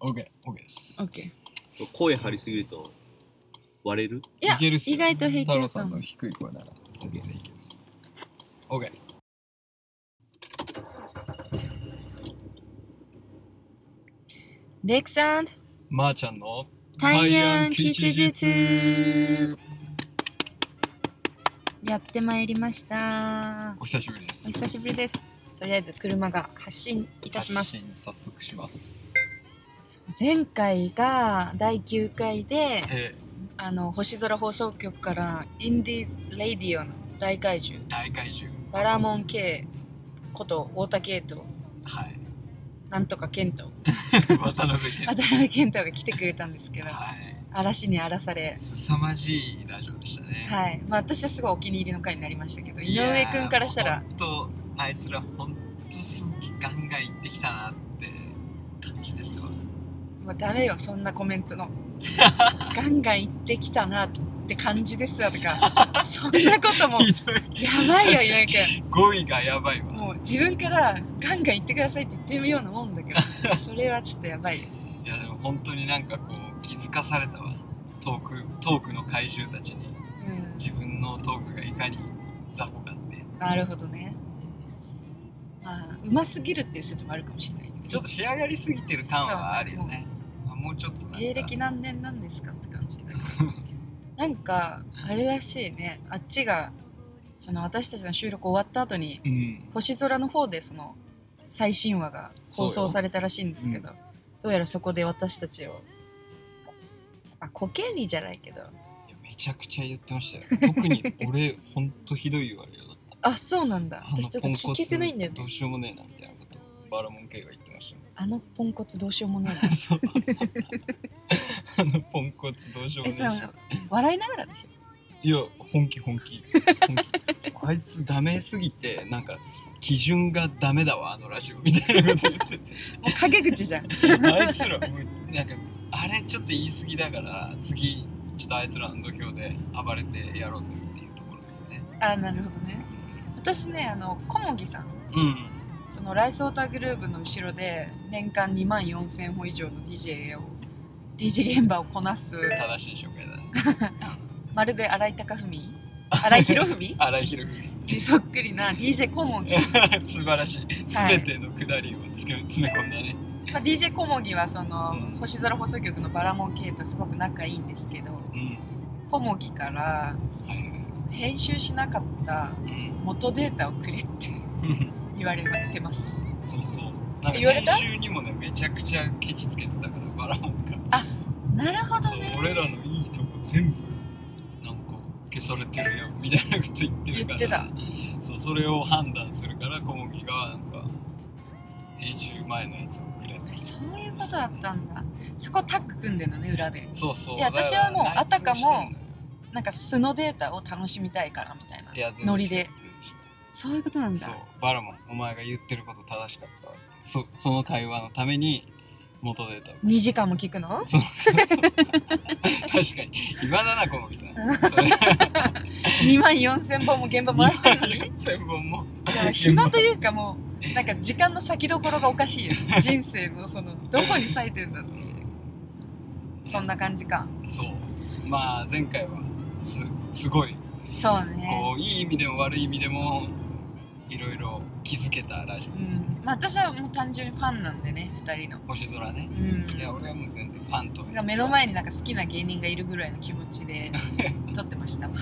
オッケー、オッケーです。OK 声張りすぎると割れる？いやいけるっすよ意外と平気です太郎さんの低い声なら全然いけます。オッケー。レクサンドまーちゃんの大安吉日やってまいりましたお久しぶりです。お久しぶりですとりあえず車が発進いたします早速します。前回が第9回でえあの星空放送局からインディーズ・レイディオの大怪獣ー、大怪獣。バラモン K こと太田圭とはい。なんとか健人 渡辺健渡辺健人が来てくれたんですけどはい。嵐に荒らされ凄まじいラジオでしたね。はい、まあ、私はすごいお気に入りの回になりましたけど井上君からしたらとあいつらほんとすげガンガン行ってきたなっ。もうダメよそんなコメントの。ガンガン行ってきたなって感じですわとか そんなことも。やばいよ井上君語彙がやばいわ。もう自分からガンガン行ってくださいって言ってみようなもんだけど それはちょっとやばいよ。いやでも本当になんかこう気づかされたわ。トークトークの怪獣たちに。うん。自分のトークがいかに雑魚かって。なるほどね。まあうますぎるっていう説もあるかもしれないちょっと仕上がりすぎてる感はあるよね。まあもうちょっとなんか。芸歴何年なんですかって感じだけど。なんかあれらしいね。あっちがその私たちの収録終わった後にうん。星空の方でその最新話が放送されたらしいんですけど、どうやらそこで私たちをあコケリじゃないけど。めちゃくちゃ言ってましたよ。特に俺 ほんとひどい言われよだった。あそうなんだ。私ちょっと聞けてないんだよね。どうしようもねえなみたいなことをバラモン系が言ってましたね。あのポンコツどうしようもね そう。あのポンコツどうしようえもねえし。なえさ笑いながらでしょ？いや本気本気。本気。あいつダメすぎてなんか基準がダメだわあのラジオみたいなこと言ってて。もう陰口じゃん。あいつらもうなんかあれちょっと言い過ぎだから次ちょっとあいつらの土俵で暴れてやろうぜっていうところですね。あなるほどね。私ねあの小麦さん。うん。そのライスオーターグループの後ろで年間2万4000歩以上の DJ を DJ 現場をこなす。正しい紹介だね。まるで新井貴文？新井博文？荒井宏にそっくりな DJ 小麦、文 素晴らしい。はい。全てのくだりをつけ詰め込んだね。まあ、DJ 小麦はその、うん。星空放送局のバラモン系とすごく仲いいんですけどうん。小麦からはいはい。編集しなかったうん。元データをくれって言われてます。そうそう。なんか編集にもねめちゃくちゃケチつけてたからバラモンがなるほどね。俺らのいいとこ全部なんか消されてるやんみたいなこと言ってるから。言ってた。そうそれを判断するから小麦がなんか編集前のやつをくれて。そういうことだったんだ。そこタッグ組んでんのね裏で。そうそう。いや私はもうあたかもなんか素のデータを楽しみたいからみたいな。ノリで。そういうことなんだ。そう。バラモンお前が言ってること正しかった。わそその会話のために元データを2時間も聞くの？そう。そうそう確かに。今だな小麦さんそれ2万4000本も現場回してるのに？千本も。暇というかもうなんか時間の先どころがおかしいよ。人生のそのどこに割いてんだっていう。そんな感じか。そう。まあ前回はすすごい。そうね。こういい意味でも悪い意味でもいろいろ気づけたラジオです、うん。まあ私はもう単純にファンなんでね2人の。星空ね。うん。いや俺はもう全然ファンとが目の前になんか好きな芸人がいるぐらいの気持ちで 撮ってましたわ。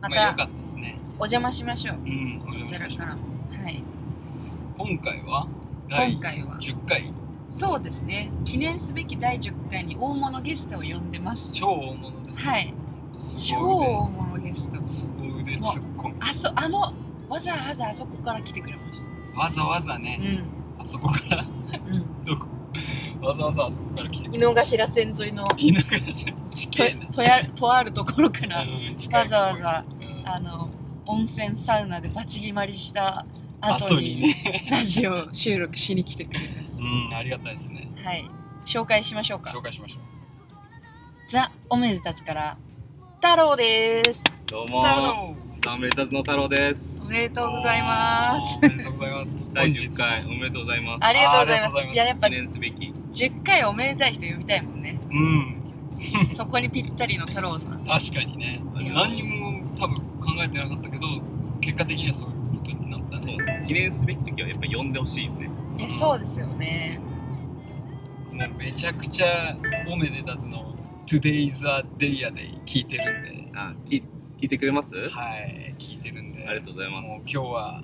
またったですね。お邪魔しましょう。うんおこちらからも。はい。今回は第今回は。10回。そうですね。記念すべき第10回に大物ゲストを呼んでます。超大物ですね。はい。す超大物ゲスト。すごい腕突っ込む。あそあのわざわざあそこから来てくれました。わざわざね、うん。あそこから。うん。どこ？わざわざあそこから来てく井れの頭線沿いのいなくなっちゃう地と形なとやとあるところからわざわざうん。あの温泉サウナでバチ決まりした後後ににね。ラジオ収録しに来てくれます。うんありがたいですね。はい。紹介しましょうか。紹介しましょう。ザ・おめでたちから太郎です。どうも太郎ダメタズの太郎ですお。めでとうございます。おめでとうございます。第本日10回おめでとうございます。ありがとうございます。いますいや、やっぱ記念すべき。10回おめでたい人呼びたいもんね。うん。そこにぴったりの太郎さん。確かにね。いや何にも多分考えてなかったけど、結果的にはそういうことになったそね。う。記念すべき時はやっぱ呼んでほしいよね。いや、そうですよね。もうめちゃくちゃおめでたずの Today's a Day a Day 聞いてるんで、あ、聞聞いてくれます？はい、聞いてるんで、ありがとうございますもう今日は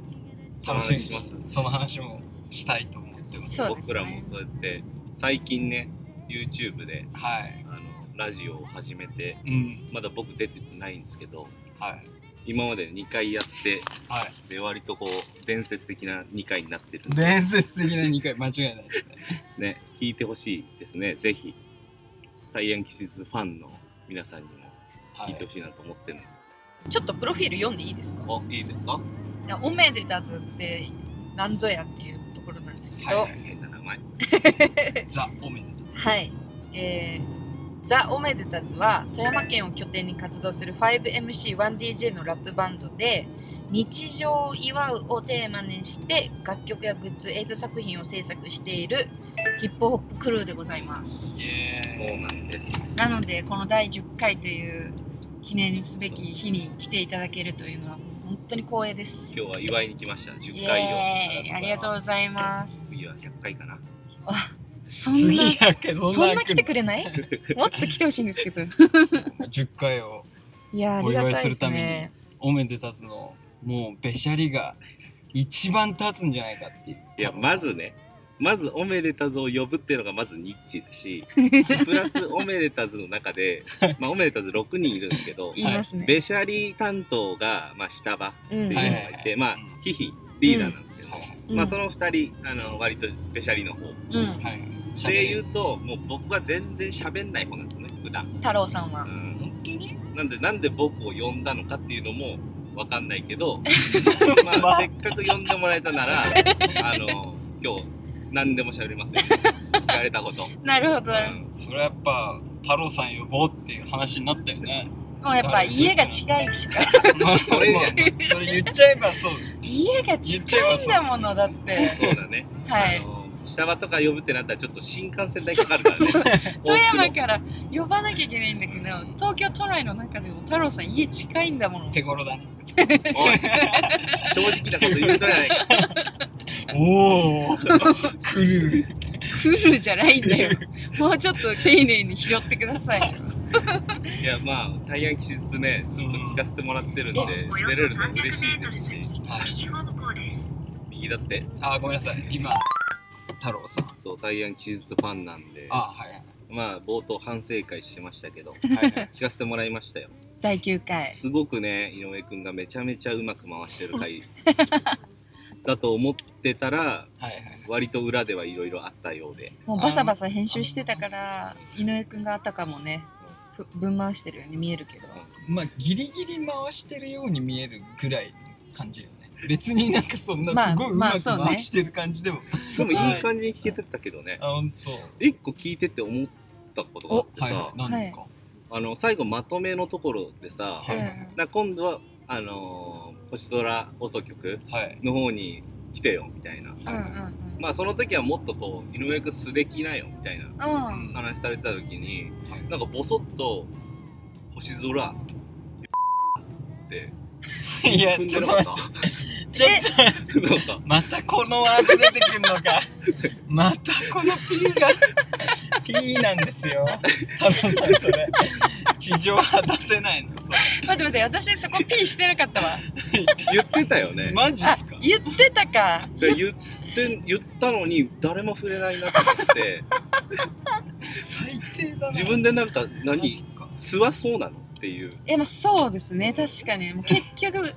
その楽しみ話しますにその話もしたいと思ってます。そうですね僕らもそうやって最近ね YouTube ではい。あのラジオを始めてうん。まだ僕出てないんですけどはい。今まで2回やってはい。で割とこう伝説的な2回になってるんで伝説的な2回間違いないですね。ね聞いてほしいですねぜひタイヤンキシズファンの皆さんにもはい聞いて。ほしいなと思ってるんです、ちょっとプロフィール読んでいいですか？あいいですか？いやおめでたずって何ぞやっていうところなんですけど、ははいい、変な名前ザ・おめでたず。えー、ザ・おめでたずは富山県を拠点に活動する 5MC1DJ のラップバンドで日常を祝うをテーマにして楽曲やグッズ映像作品を制作しているヒップホップクルーでございます。そうなんです。なのでこの第10回という記念すべき日に来ていただけるというのは本当に光栄です。今日は祝いに来ました。イ10回をありがとうございます。次は100回かな。そん次なそんな来てくれない？もっと来てほしいんですけど。10回をいやありお祝いがたいですするためにね。おめでたずのもうべしゃりが一番立つんじゃないかっていう。いやまずねまずおめでたずを呼ぶっていうのがまずニッチだし プラスおめでたずの中で、まあ、おめでたず6人いるんですけど言いますね、べしゃり担当が、まあ、下場ってうんいうのがいて、はいはいはい。まあヒヒリーダーなんですけど、うん。まあその2人あの割とべしゃりの方。うん。はい。で言うともう僕は全然喋んない方なんですね普段、太郎さんは。うん、本当に？なんでなんで僕を呼んだのかっていうのもわかんないけど まあ、まあ。せっかく呼んでもらえたならあの今日何でも喋りますよ。聞かれたこと、なるほど、うん。それはやっぱ太郎さん呼ぼうっていう話になったよね。もうやっぱ家が近いしか。ま あそれじゃん。それ言っちゃえばそう。家が近いんだものだって。そうだね、はい下場とか呼ぶってなったらちょっと新幹線代かかるからね。富山から呼ばなきゃいけないんだけど東京都内の中でも太郎さん家近いんだもの。手頃だ。正直なこと言うとやないか。おお 来る。来るじゃないんだよ。もうちょっと丁寧に拾ってください。よいやまあタイヤン気質ねずっと聞かせてもらってるんで出れるの嬉しいですし。はい。右だって。あごめんなさい。今太郎さん。そうタイヤン気質ファンなんで。あはいはい。まあ冒頭反省会してましたけど。はいはい。聞かせてもらいましたよ。第9回。すごくね井上くんがめちゃめちゃうまく回してる回。だと思ってたらはいはい。割と裏ではいろいろあったようで。もうバサバサ編集してたから井上くんがあたかもねふぶん回してるように見えるけど。まあギリギリ回してるように見えるぐらいの感じよね別になんかそんまあなすごいうまく回してる感じでも、でもいい感じに聞けてたけどね。あ本一個聞いてて思ったことがあってさ、当はい。何ですか、あの最後まとめのところでさ、はい。うん。な今度はあのー星空放送局はい。の方に来てよみたいな。うんうんまあその時はもっとこう井上くん素敵なよみたいなうん。うん話されてた時にはい。なんかボソッと星空っていやちょっと待ってちょっと。たなんかまたこのワード出てくんのか。またこの P が P なんですよ。太郎さんそれ。地上波出せないの待って待って私そこ P してなかったわ。言ってたよね。あマジっすか？言ってたか。で言って言ったのに誰も触れないなと思って。最低だな。自分でなんかマ何ジか。そうなの？っていう。えまあそうですね。確かに。もう結局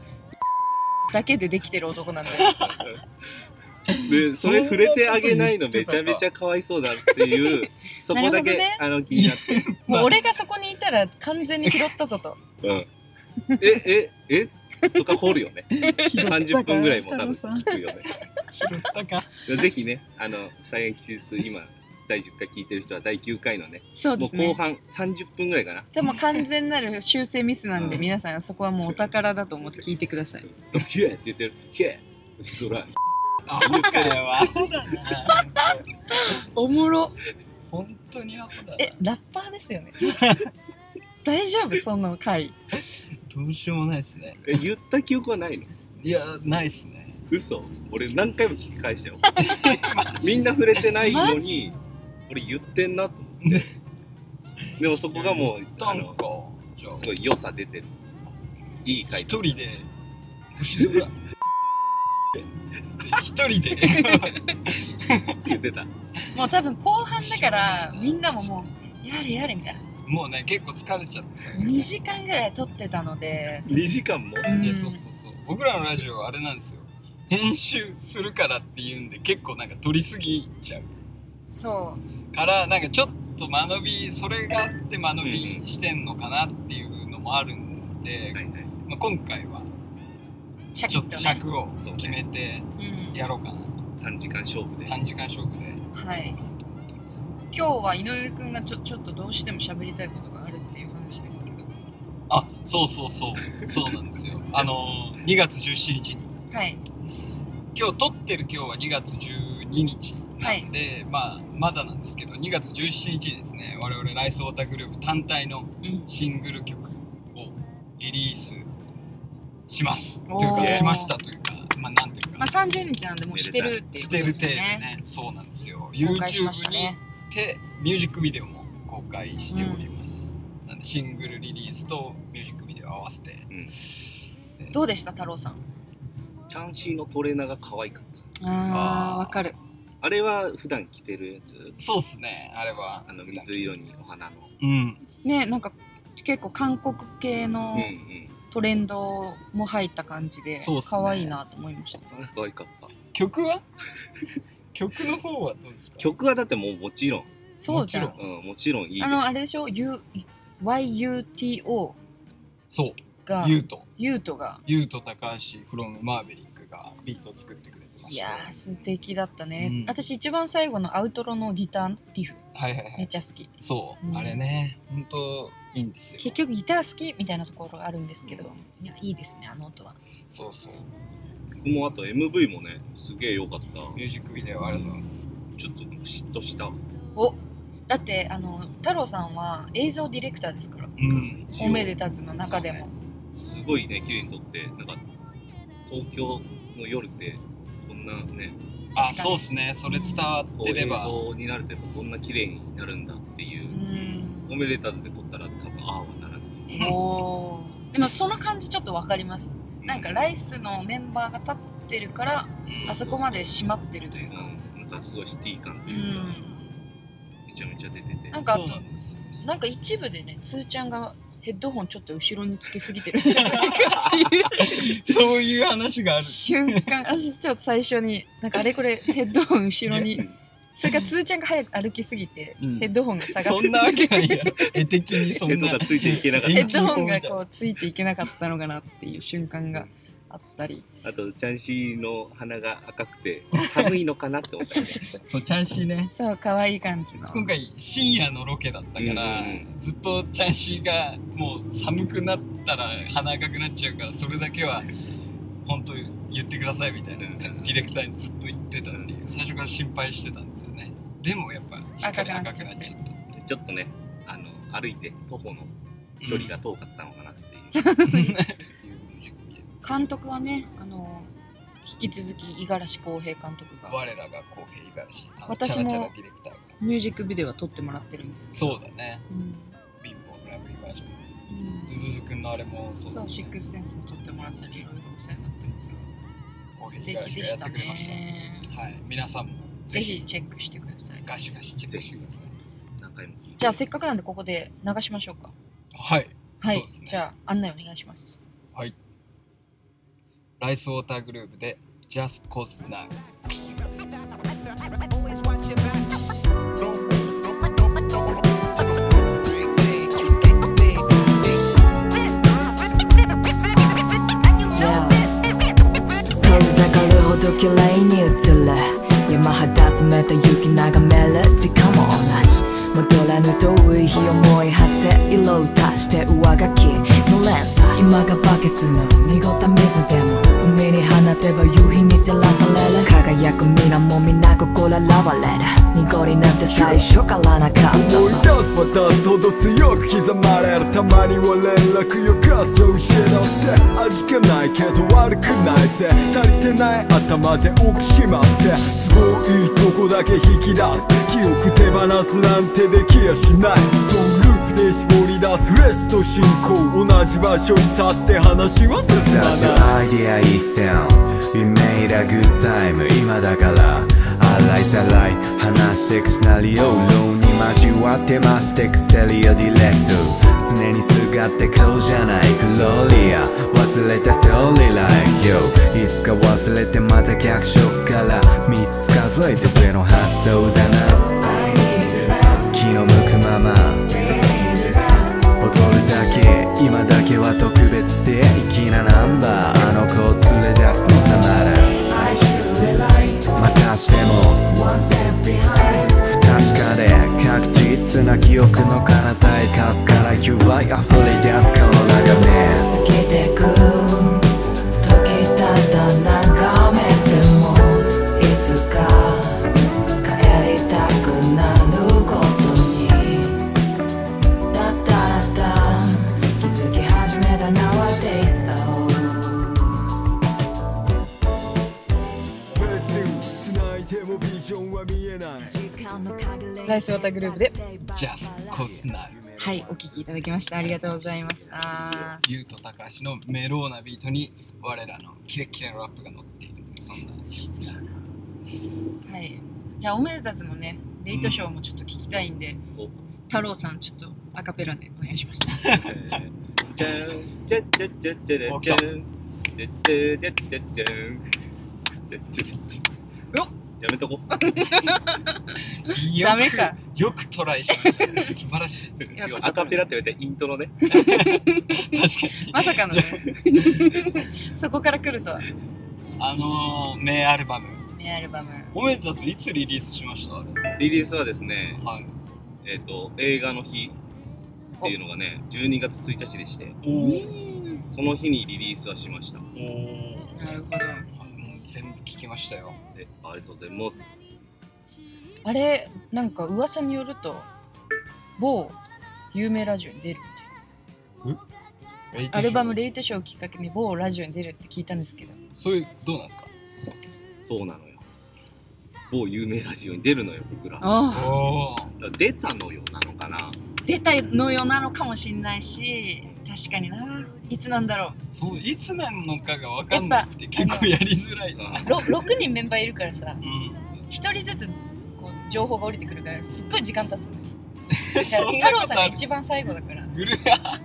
だけでできてる男なんだよ。でそれ触れてあげないのめちゃめちゃかわいそうだっていう そこだけ、ね。あの気になって。もう俺がそこにいたら完全に拾ったぞと。うん。えええ？とか掘るよね。30分ぐらいも多分聞くよね。拾ったか？ぜひねあの大変期日今第10回聞いてる人は第9回のねもそうですね。う後半30分ぐらいかな。でも完全なる修正ミスなんで、うん。皆さんそこはもうお宝だと思って聞いてください。「ヒエ!」って言ってる「ヒエ!」そらアホだよアホだ。なおもろ。本当にアホだな。え、ラッパーですよね。大丈夫その回。どうしようもないですね。え言った記憶はないの？いやないっすね。嘘。俺何回も聞き返したよ。みんな触れてないのに俺言ってんなと思って。でもそこがもうあのなんか。じゃあ。すごい良さ出てる。いい回一人で。星空。一人で。言ってた。もう多分後半だからみんなももうやれやれみたいな。もうね結構疲れちゃって2時間ぐらい撮ってたので、2時間も？うん。いやそうそうそう。僕らのラジオはあれなんですよ。編集するからっていうんで結構なんか撮りすぎちゃうそう。からなんかちょっと間延びそれがあって間延びしてんのかなっていうのもあるんで、はいはいまあ、今回はちょっと。尺を決めてうん。やろうかなと短時間勝負で短時間勝負ではい。今日は井上くんがちょちょっとどうしても喋りたいことがあるっていう話ですけど。あそうそうそうそうなんですよ あのー2月17日にはい。今日撮ってる今日は2月12日なんで、まあまだなんですけど2月17日にですね我々ライスウォーターグループ単体のうん。シングル曲をリリースします。おー。というかしましたというかまあなんというか、まあ30日なんでもうしてるっていうことしてる体でですよね。ねそうなんですよ。公開しました YouTube にね。てミュージックビデオも公開しております、なんでシングルリリースとミュージックビデオ合わせて。うん。どうでした太郎さん？チャンシーのトレーナーが可愛かった。ああ、わかる。あれは普段着てるやつ？そうっすね。あれは。あの水色にお花の。うん。ねなんか結構韓国系のんトレンドも入った感じでそうっすね。可愛いなと思いました。可愛かった。曲は？曲の方はどうですか？曲はだってもうもちろん、そうじゃん。うん、もちろんいいあのあれでしょ？U YUTO そう。がユウト。ユートが。ユウト高橋フロムマーベリックがビートを作ってくれてましたいやー素敵だったね、うん。私一番最後のアウトロのギターのリフ。はいはいはい。めっちゃ好き。そう、うん。あれね本当いいんですよ。結局ギター好きみたいなところがあるんですけど、いやいいですねあの音は。そうそう。僕もあと MV もねすげえ良かった。ミュージックビデオありがとうございます。ちょっと嫉妬した。おだってあの太郎さんは映像ディレクターですから。うん。おめでたずの中でも、すごいね綺麗に撮ってなんか東京の夜ってこんなねあそうっすね。それ伝わっこう映てれば像になるとこんな綺麗になるんだっていう。う、ん。おめでたずで撮ったら多分ああはならない。おー。でもその感じちょっとわかります。なんかライスのメンバーが立ってるからうん。あそこまで締まってるというか。うん、なんかすごいシティ感とういうか、ん。めちゃめちゃ出てて。なんかそうなんですよね。なんか一部でねつーちゃんがヘッドホンちょっと後ろにつけすぎてるんじゃないかっていう。そういう話がある。瞬間私ちょっと最初になんかあれこれヘッドホン後ろに。それからつーちゃんが早く歩きすぎて、うん。ヘッドホンが下がってそんなわけないやろ絵的にそんな。ヘッドがついていけなかっヘたッドホンがこうついていけなかったのかなっていう瞬間があったり。あとチャンシーの鼻が赤くて寒いのかなって思った。よ ねそうそうそう。そうチャンシーね。そう可愛い感じの。今回深夜のロケだったから、うんずっとチャンシーがもう寒くなったら鼻赤くなっちゃうからそれだけは本当言ってくださいみたいな、うんディレクターにずっと言ってたっていう最初から心配してたんですよね。でもやっぱしっかり赤くなっちゃったちょっとねあの歩いて徒歩の距離が遠かったのかなっていう、監督はねあの引き続き五十嵐浩平監督が。オ我らが公平五十嵐。私もミュージックビデオは撮ってもらってるんですけど。そうだね。うん。貧乏ラブリーバージョうん。ンズズズくんのあれもそうだそう、ねシックスセンスも撮ってもらったりいろいろお世話になってます。が素敵でしたね。はい。皆さんもぜひ。チェックしてください。ガシガシチェックしてください。じゃあせっかくなんでここで流しましょうか。はい。はい、ね。じゃあ案内お願いします。はい。ライスウォーターグループで Just Cause Now に映る。山肌詰めた雪眺める。時間も同じ戻らぬ遠い日思い馳せ色を足して上書きの連鎖今がバケツの濁った水でも海に放てば夕日に照らされる。輝く皆も皆心洗われる。濁りなんて最初からなかった思い出す渡すほど強く刻まれるたまには連絡よかす調子乗って味気ないけど悪くないぜ。足りてない頭で奥しまって。都合いいとこだけ引き出す。記憶手放すなんてできやしない。そのループで絞り出すフレッシュと進行同じ場所に立って話は進まない That idea is sound We made a good time. 今だから。洗いざらい。話してくシナリオローに交わってましてくステレオディレクト。常にすがって顔じゃない。グローリア忘れたストーリーライク Yo いつか忘れてまた逆色から。3つ数えて上の発想だな。気の向くまま。今だけは特別で粋なナンバー。あの子を連れ出すのさなら。またしても不確かで確実な記憶の彼方へかすから由来溢れ出すこの眺め。過ぎてく時ただグループで。ジャスコスナルはいお聞きいただきましたありがとうございました。ゆうと高橋のメローなビートに我らのキレッキレのラップが乗っているそんな質だ。はい。じゃあおめでたつのねレイトショーもちょっと聞きたいんで、お。太郎さんちょっとアカペラでお願いします。じゃんじゃじゃじゃじゃじゃじゃんじゃじゃじゃじゃじゃじゃんじゃじゃじゃよっやめとこ。よ くダメか。よくトライしましたね。素晴らしい。アカペラって言われてイントロね。確かに。まさかのね。そこから来るとは。あのー、名アルバム。メアルバム。おめでたついつリリースしました？あれリリースはですねはい。えっと映画の日っていうのがね12月1日でして。その日にリリースはしました。なるほど全部聞きましたよ。でありがとうございます。あれなんか噂によると某有名ラジオに出るってアルバム「レイトショー」をきっかけに某ラジオに出るって聞いたんですけど。そういうどうなんですか？そうなのよ。某有名ラジオに出るのよ僕ら。あ出たのよなのかな。出たのよなのかもしんないし確かにな。いつなんだろそういつなのかが分かんなくて結構やりづらいな。うろ6人メンバーいるからさうん。1人ずつこう情報が降りてくるからすっごい時間経つの。太郎さんが一番最後だから。グル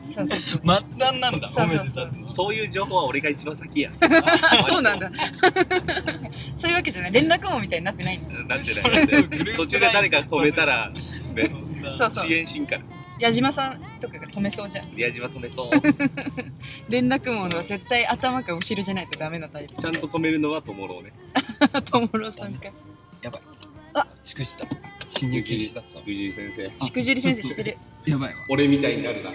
そうそうそう。末端なんだ。そうそうそう。そういう情報は俺が一番先や。そうなんだ。そういうわけじゃない。連絡網みたいになってないんだなってそない途中で誰か止めたらねそうそう。支援進から矢島さんとかが止めそうじゃん。リアジは止めそう。連絡網は絶対頭か後ろじゃないとダメなタイプ。ちゃんと止めるのはトモローね。ともろさんか。やばい。あしくした。侵入禁止だっしくじり先生しくじり先生してる。た やばいわ。俺みたいになるな。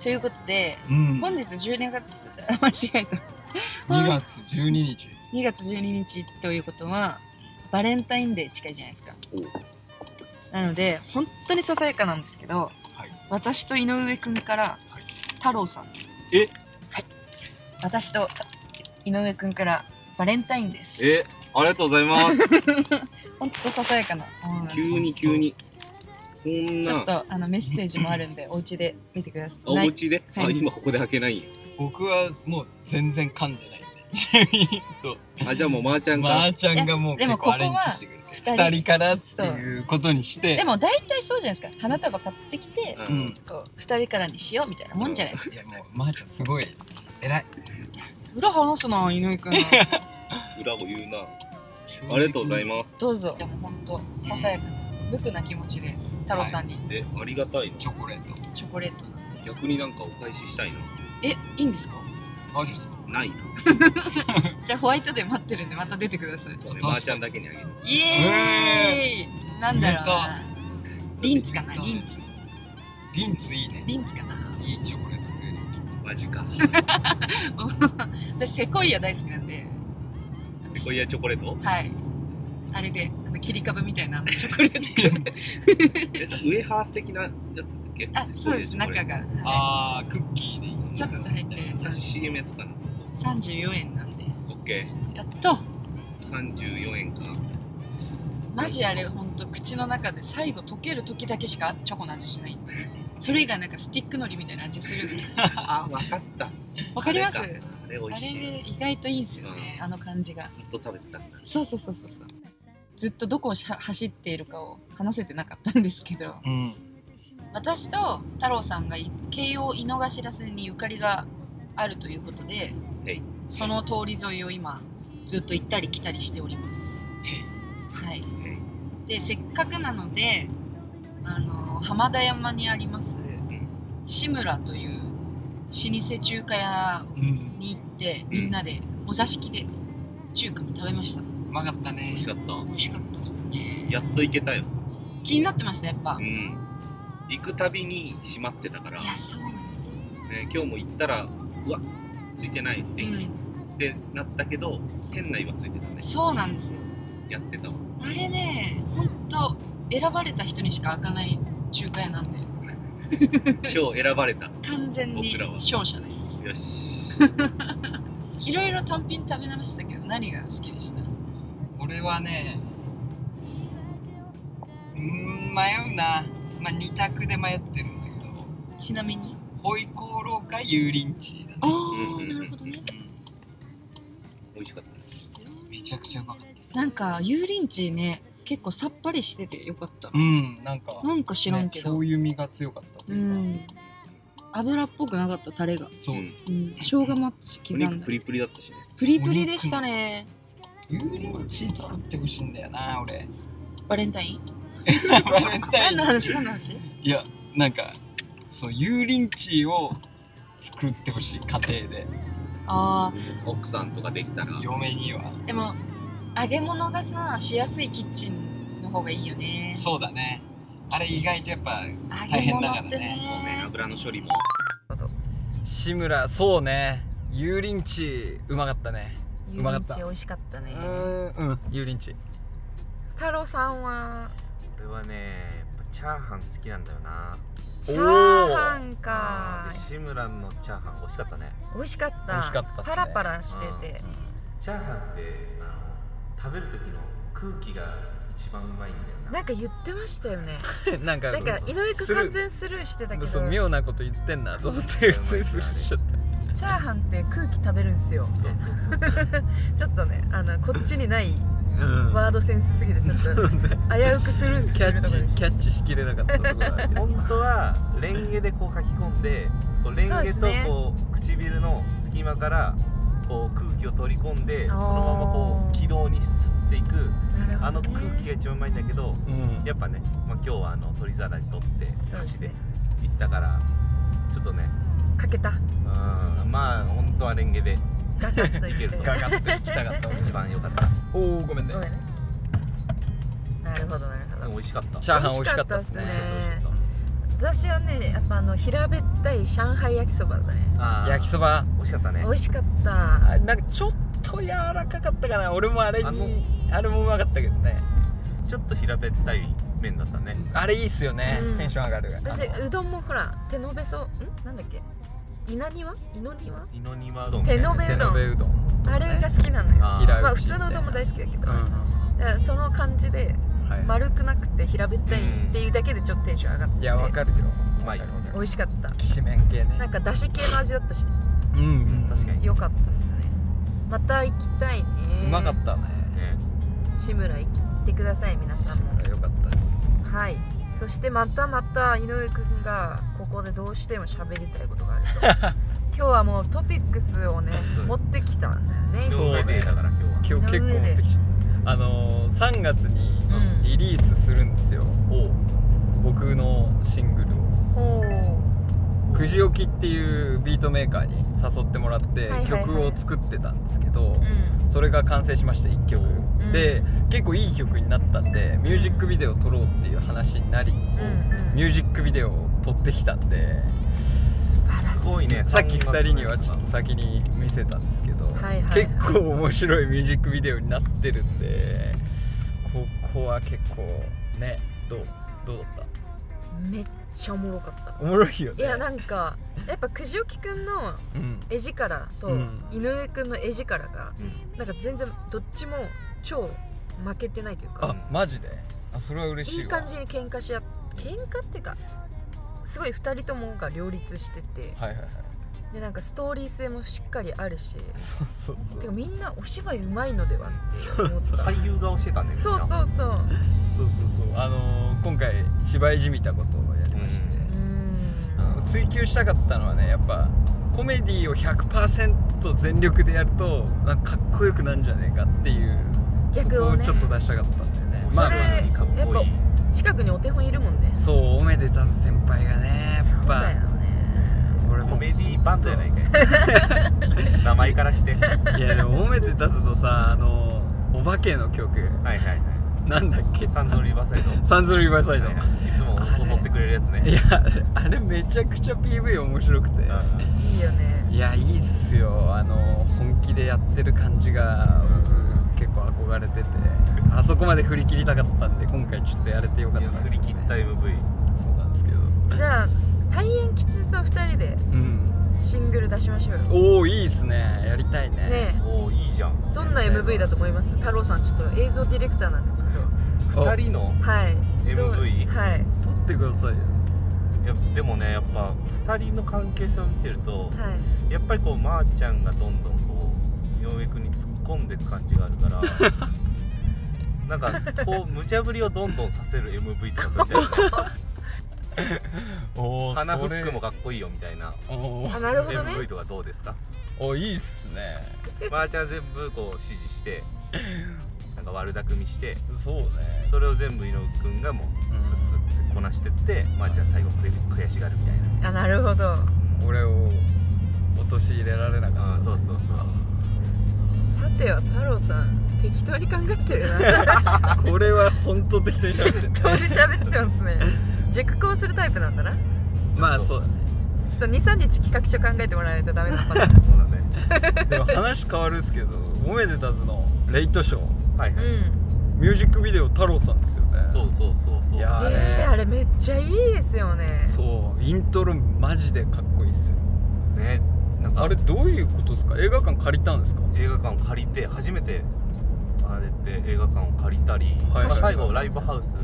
ということでうん。本日12月あ 間違えた。2月12日。2月12日ということはバレンタインデー近いじゃないですか。おうなので本当にささやかなんですけど、はい。私と井上くんから、はい。太郎さん。え？はい。私と井上くんからバレンタインです。えありがとうございます。本当ささやかな急に急に。そんちょっなとあのメッセージもあるんで お家で見てください。あお家で、はい。あ今ここで開けない。んや僕はもう全然噛んでない。ん であじゃあもうまーちゃんから、まーちゃんがもうでも結構アレンジしてくれて。ここは2人。からっていうことにして。でも大体そうじゃないですか。花束買ってきて、ううん。んこう2人からにしようみたいなもんじゃないですか。いやもうまーちゃんすごい。偉い。裏話すな井上くん 裏を言うな。ありがとうございます。どうぞ。でも本当ささやかな無垢な気持ちで太郎さんに。えありがたいのチョコレート。チョコレート。逆になんかお返ししたいなえいいんですか？マジっすか？ないな。じゃあホワイトデー待ってるんでまた出てください。そうねまーちゃんだけにあげる。イエーイ。なんだろうな。リンツかな？リンツ。リンツいいね。リンツかな？いいチョコレート。フレーマジか。私セコイア大好きなんで。セコイアチョコレート？はい。あれであの切り株みたいな チョコレートウエハース的なやつだっけ？あそうです。中が、はあークッキーでいいちょっと入ってるやつ。私 CM やってたな34円なんで。とオッケやっと。ー34円か。マジあれほんと口の中で最後溶ける時だけしかチョコの味しない。ん でそれ以外なんかスティックのりみたいな味するんですあ分かった。わかります？あれか。あれ美あれ味しい。で意外といいんですよね、あの感じが。ずっと食べてたそうそうそうそうそう。ずっとどこをし走っているかを話せてなかったんですけど。うん。私と太郎さんがい京王井の頭線にゆかりがあるということではいその通り沿いを今ずっと行ったり来たりしております。はい。でせっかくなのであの浜田山にあります志村という老舗中華屋うんに行ってみんなでお座敷で中華も食べました。うまかった美ね味しかった。美味しかったっすね。やっと行けたよ。気になってましたやっぱ。うん。行くたびに閉まってたから、ね、いやそうなんですよ。今日も行ったらうわついてないって,、うん。ってなったけど店内はついてたね。そうなんですよ。やってたわ。あれねほんと選ばれた人にしか開かない中華屋なんで。今日選ばれた。完全に勝者です。よし。いろいろ単品食べましたけど何が好きでした？俺はねうーん迷うな。まあ二択で迷ってるんだけど。ちなみに？ホイコーローか油淋鶏だねあうんあなるほどね美味しかったですめちゃくちゃうまかったですなんか油淋鶏ね結構さっぱりしててよかったうんなんかなんか知らんけどね、醤油味が強かったとういうか、ん油っぽくなかったタレが、そう、うん、生姜もあったし刻んだプリプリだったしねプリプリでしたね油淋鶏作ってほしいんだよな俺バレンタインバレンタイン何の話何の話いやなんかそう油淋鶏を作ってほしい家庭で。あ奥さんとかできたら。嫁にはーでも揚げ物がさしやすいキッチンの方がいいよね。そうだね。あれ意外とやっぱ揚大げ変だからね。そうね油の処理も。志村そうね。油淋鶏うまかったね。うまかった。油淋鶏美味しかったね。うん。油淋鶏。太郎さんは？俺はねやっぱチャーハン好きなんだよなチャーハンか。で志村のチャーハン美味しかったね。美味しかった。美味しかったっすね。パラパラしてて。チャーハンってあの食べる時の空気が一番うまいんだよな。なんか言ってましたよね。なんかなんか井上する君完全スルーしてたけどそう妙なこと言ってんなと思って普通にするしちゃっチャーハンって空気食べるんですよ。そうそうそう ちょっとねあのこっちにないた、うん。ワードセンスすぎてちょっと危うくスルーすキャるところでしたッチキャッチしきれなかったところがあるけど本当はレンゲでこう書き込んでこうレンゲとそうですねこう唇の隙間からこう空気を取り込んでそあーのままこう軌道に吸っていく。なるほどあのね空気が一番うまいんだけどうん。やっぱね、まあ、今日はあの取り皿に取って箸でそうですね。行ったからちょっとね。かけた。うん。まあ本当はレンゲで ガカッといけていけると。ガガッと行きたかった一番良かった。おおごめんね。ごめんね。なるほどなるほど。美味しかった。チャーハン美味しかったっすね。美味しかった。っ私はねやっぱあの平べったい上海焼きそばだね。あー。焼きそば。美味しかったね。美味しかった。あなんかちょっと柔らかかったかな。俺もあれにああのれもうまかったけどね。ちょっと平べったい麺だったね。あれいいっすよね、うん。テンション上がる。私あのうどんもほら手延べそん？なんだっけ？稲庭？稲庭？イノニマうどん手延べうどん。べうどん。あれが好きなのよ。あまあ普通のうどんも大好きだけど、うんだからその感じではい。丸くなくて平べったいっていうだけでちょっとテンション上がって。いやわかるよ。うまいわかるわかる美味しかった。きしめん系ね。なんかだし系の味だったし。うんうん。確かに。良かったっすね。また行きたいね。うまかったね。ね志村行ってください皆さんも。よかったです。はいそしてまたまた井上くんがここでどうしても喋りたいことがあると。今日はもうトピックスをね持ってきたんだよね。そう今日デーだから今日は。今日結構持ってきたあのー、3月にうんリリースするんですよ、おう。僕のシングルを。ほくじ置きっていうビートメーカーに誘ってもらって曲を作ってたんですけど、それが完成しました1曲で結構いい曲になったんでミュージックビデオ撮ろうっていう話になり、うんうん。ミュージックビデオを撮ってきたんですごいねさっき2人にはちょっと先に見せたんですけど、はいはいはい。結構面白いミュージックビデオになってるんでここは結構ねどうどうだった？めっちゃおもろかった。おもろいよね。いやなんかやっぱくじおきくんのうん。絵力とうん。井上くんの絵力がうん。なんか全然どっちも超負けてないというか。あマジで？あそれは嬉しいわ。いい感じに喧嘩し合っ喧嘩っていうかすごい2人ともが両立してて。はいはいはい。でなんかストーリー性もしっかりあるし。そうそうそう。てかみんなお芝居うまいのではって思った。俳優顔してたね。そうそうそう。そうそうそう。あのー今回芝居じみたことをやりまして、うーん追求したかったのはねやっぱコメディを100%全力でやるとなんかかっこよくなんじゃねえかっていう逆をね。ちょっと出したかったんだよね。それにかっこいい。近くにお手本いるもんね。そうおめでたず先輩がねやっぱ。そうだよね。俺も。コメディバンドやないかい。名前からして。はいやでもおめでたずのさあのお化けの曲。いはいはい。なんだっけ？サンズのリバーサイド。サンズリバーサイド、はいはい。いつも踊ってくれるやつね。いやあれめちゃくちゃ PV 面白くて、うんいいよね。いやいいっすよ。あの本気でやってる感じが、うん結構憧れててあそこまで振り切りたかったんで今回ちょっとやれてよかったです、ね、振り切った MV そうなんですけど。じゃあ大変きつそう2人でうん。シングル出しましょうよ。おおいいっすね。やりたいね。ねおおいいじゃん。えどんな MV だと思います？太郎さんちょっと映像ディレクターなんでちょっと。二人のはい。MV はい。撮ってくださいよ。いやでもねやっぱ2人の関係性を見てるとはい。やっぱりこうまーちゃんがどんどん井上君に突っ込んでいく感じがあるから なんかこう無茶ぶりをどんどんさせる MV とか撮りたいよねおお鼻フックもかっこいいよみたいな。おあなるほどね。MV とかどうですか？おいいっすね。まーちゃん全部こう指示してなんか悪巧みしてそうね。それを全部井上君がもうんうスッスってこなしてって、まーちゃん最後悔悔しがるみたいな。あなるほど。俺を陥れられなかった。あーそうそうそうさては太郎さん適当に考えてるな。これは本当適当に喋って適当に喋ってますね。熟考するタイプなんだな。ちまあそうだね。ょっと23日企画書考えてもらわないとダメなパターンそうだねでも話変わるんですけどおめでたずのレイトショー。はいはい、うん。ミュージックビデオ太郎さんですよね。そうそうそうそう。いやあれえー、あれめっちゃいいですよね。そうイントロマジでかっこいいっすよ。ねなんかあれどういうことですか？映画館借りたんですか？映画館を借りて初めてあれって映画館を借りたり、はいまあ最後ライブハウス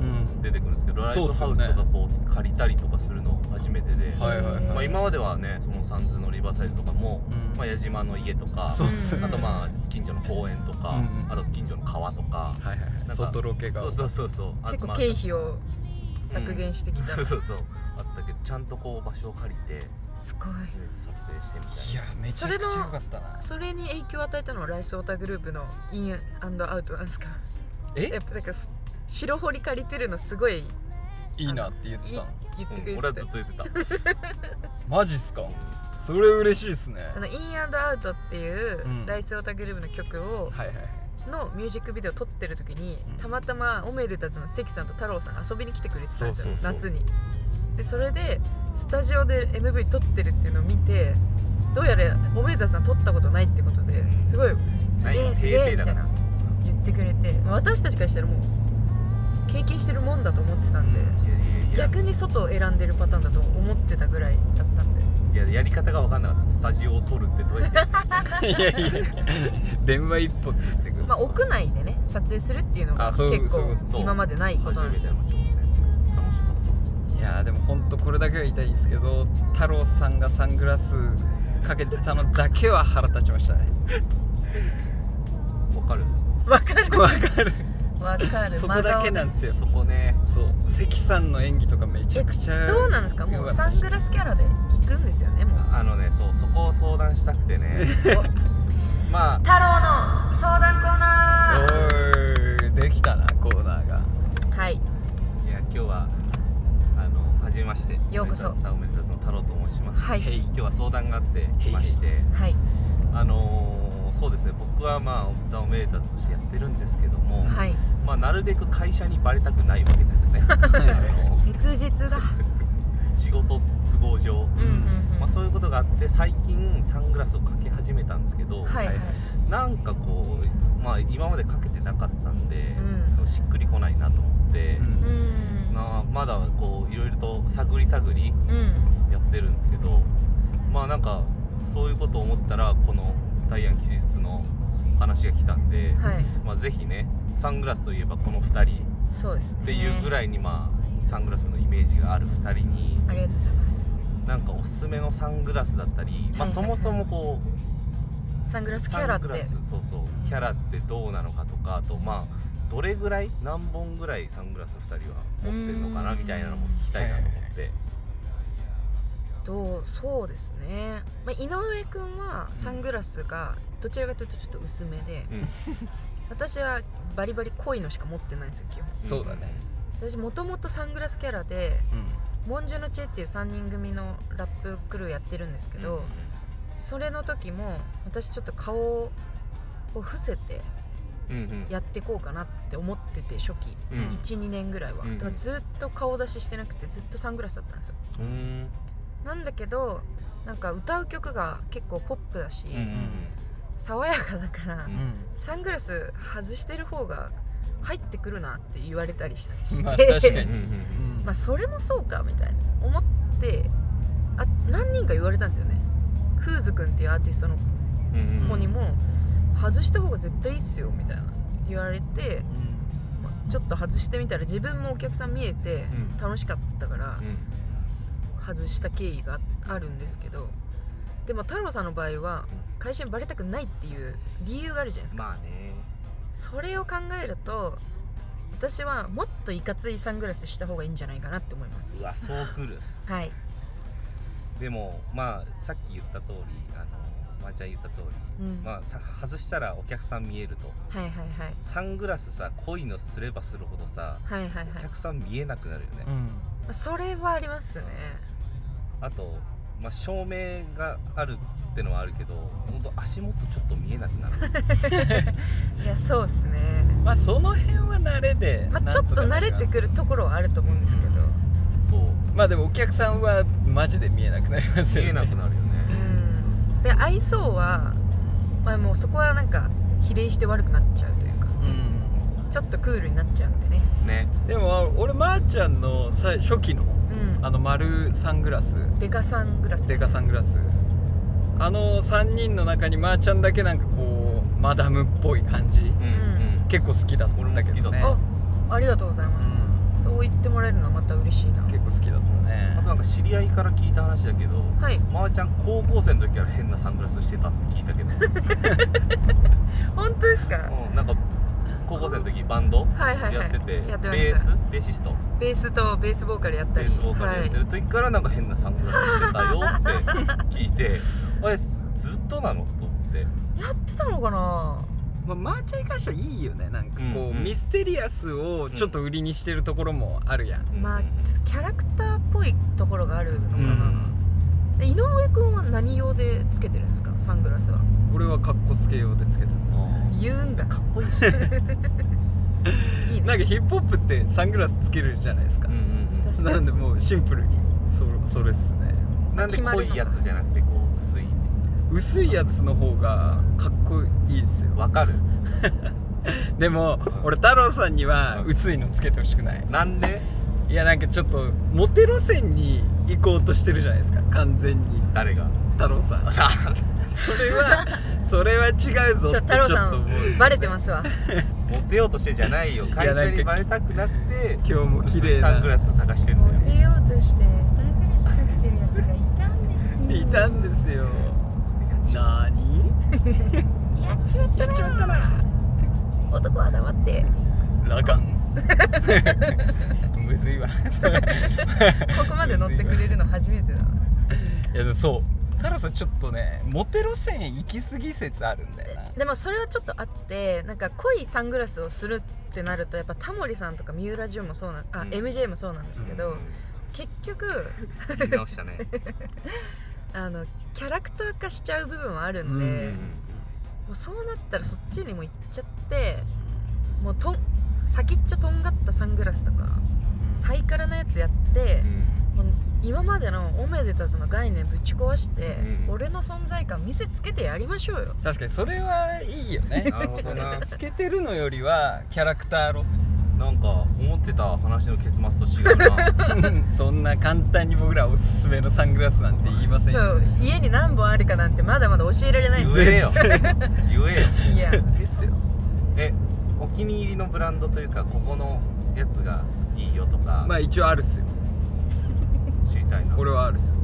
うん。出てくるんですけどライそうっすよね。ブハウスとかこう借りたりとかするの初めてで、はいはいはい。まあ、今まではねそのサンズのリバーサイドとかも、うん。まあ、矢島の家とかそうっすね。あとまあ近所の公園とか、うんあと近所の川とか、はいはいか外ロケがそうそうそうそう。あ結構経費を削減してきた、そうそうそう。あったけどちゃんとこう場所を借りてすごい。撮影してみたいいやめちゃくちゃ良かったな。それに影響を与えたのはライスオータグループのインアウトなんですか？え？やっぱなんか白堀借りてるのすごいいいなって言っていたの。言ってくれうん、俺はてずったと言って マジっすか？それ嬉しいっすね。あのインアウトっていう、うん。ライスオータグループの曲をはいはいのミュージックビデオ撮ってる時に、うん。たまたまおめでたつの関さんと太郎さんが遊びに来てくれてたんですよ夏にでそれでスタジオで MV 撮ってるっていうのを見てどうやらおめでたさん撮ったことないってことですごいすげえすげえみたいな言ってくれて私たちからしたらもう経験してるもんだと思ってたんで、逆に外を選んでるパターンだと思ってたぐらいだったんで。いややり方が分かんなかった。スタジオを撮るってどうやっていやいや。電話一本まあ屋内でね撮影するっていうのが結構今までないことなんですよいやーでも本当これだけは言いたいんですけど太郎さんがサングラスかけてたのだけは腹立ちましたね。た分かる。わかる。わかる。わかる。そこだけなんですよ。そこね。そう。関さんの演技とかめちゃくちゃどうなんですか？もうサングラスキャラで行くんですよねもう。あのねそうそこを相談したくてね。まあ。太郎の相談コーナおーいできたなコーナーが。ーはい。いや今日はあの初めまして。ようこそ。さあおめでとうの太郎と申します。はい。今日は相談があって来まして。はい。あのーそうですね。僕はまあザ・オメーターズとしてやってるんですけども、はい。まあ、なるべく会社にバレたくないわけですね。切実だ。仕事都合上、うんうんうん。まあ、そういうことがあって最近サングラスをかけ始めたんですけど、はいはい。なんかこう、まあ、今までかけてなかったんしっくりこないなと思って、うん。なまだこういろいろと探り探りうん。やってるんですけどまあなんかそういうことを思ったらこのダイアン期日の話が来たんで、はい。まあ、ぜひねサングラスといえばこの2人っていうぐらいにまあサングラスのイメージがある2人にありがとうございます。なんかおすすめのサングラスだったり、まあ、そもそもこうサングラスキャラって。サングラスそうそうキャラってどうなのかとかあとまあどれぐらい何本ぐらいサングラス2人は持ってるのかなうん。みたいなのも聞きたいなと思って。どうそうですね、まあ、井上くん。はサングラスがどちらかというとちょっと薄めで、うん。私はバリバリ濃いのしか持ってないんですよ基本。そうだね。私もともとサングラスキャラでうん。モンジュのチェっていう3人組のラップクルーやってるんですけど、それの時も私ちょっと顔を伏せてうんうんやっていこうかなって思ってて初期、うん。12年ぐらいは、うんだからずっと顔出ししてなくてずっとサングラスだったんですよ。うん。なんだけどなんか歌う曲が結構ポップだし、うんうん爽やかだから、うん。サングラス外してる方が入ってくるなって言われたりしたりして、まあまあそれもそうかみたいな。思ってあ何人か言われたんですよね。フーズくんっていうアーティストのうんうん子にも、外した方が絶対いいっすよみたいな言われて、まあちょっと外してみたら自分もお客さん見えてうん。楽しかったからうん。外した経緯があるんですけどでも太郎さんの場合は会社にバレたくないっていう理由があるじゃないですか。まあね。それを考えると私はもっといかついサングラスした方がいいんじゃないかなって思います。うわそうくる。はい。でもまあさっき言った通りあのまー、ちゃん言った通り、うん。まあさ外したらお客さん見えると。はいはいはい。サングラスさ濃いのすればするほどさはいはいはい。お客さん見えなくなるよね、うん。それはありますね。あと、まあ、照明があるってのはあるけど本当足元ちょっと見えなくなる。いやそうっすね。まあその辺は慣れでまあちょっと慣れてくるるところはあると思うんですけど。そう。まあでもお客さんはマジで見えなくなりますよね。見えなくなるよで愛想はまあもうそこはなんか比例して悪くなっちゃうというか。うん。ちょっとクールになっちゃうんでね。ね。でも俺まーちゃんのさ初期のうん。あの丸サングラス。デカサングラス。デカサングラス。あの3人の中にまーちゃんだけなんかこうマダムっぽい感じ。うんうん。結構好きだったけどね。俺も好きだった。あありがとうございます。そう言ってもらえるのはまた嬉しいな。うん結構好きだっとなんか知り合いから聞いた話だけどはい。まーちゃん高校生の時から変なサングラスしてたって聞いたけど、本当ですか？うん、なんか高校生の時バンドはいはいはい。やってて、やってまベース？ベーシスト？ベースとベースボーカルやったり。ベースボーカルやってる。時からなんか変なサングラスしてたよって聞いて あれずっとなの？と思って。やってたのかな？まあ、まーちゃんに関してはいいよね。なんかこう、うんうん。ミステリアスをちょっと売りにしてるところもあるやん、まあちょっとキャラクターっぽいところがあるのかうな、ん。で井上くんは何用でつけてるんですか？サングラスは。俺はカッコつけようでつけてます。言うんだ。かっこいいし、いいね。なんかヒップホップってサングラスつけるじゃないですか、うんうんなんでもうシンプルにそそれっすね。うん、なんで濃いやつじゃなくてこう薄い薄いやつの方がかっこいいですよ。わかる。でも俺太郎さんには薄いのつけてほしくない。なんで？いやなんかちょっとモテ路線に行こうとしてるじゃないですか。完全に。誰が？太郎さん。それは それは違うぞって太郎さちょっと思うんバレてますわ。モテようとしてじゃないよ。会社にバレたくなくて今日も綺麗なサングラス探してんだよ。モテようとしてサングラスかけてるやつがいたんですよ。いたんですよなーにやっちまったな。やっちまったな男は黙って。ラガンむずいわ。ここまで乗ってくれるの初めてだわいやそう。太郎さんちょっとねモテ路線行き過ぎ説あるんだよな。でもそれはちょっとあってなんか濃いサングラスをするってなるとやっぱタモリさんとか三浦淳もそうなあ、うん。MJ もそうなんですけど、うん。結局 言い直したね あのキャラクター化しちゃう部分はあるんで、うん。もうそうなったらそっちにも行っちゃってもうとん先っちょとんがったサングラスとかハイカラなやつやってうん。もう今までのオメデタズの概念ぶち壊して、うん。俺の存在感見せつけてやりましょうよ。確かにそれはいいよね。なるほどな透けてるのよりはキャラクター路なんか思ってた話の結末と違うな。線 そんな簡単に僕らおすすめのサングラスなんて言いませんよ。そう家に何本あるかなんてまだまだ教えられない。です言えよ。言えよ。いや。ですよ。えお気に入りのブランドというかここのやつがいいよとか、まあ一応あるっすよ。知りたいな。俺はあるっす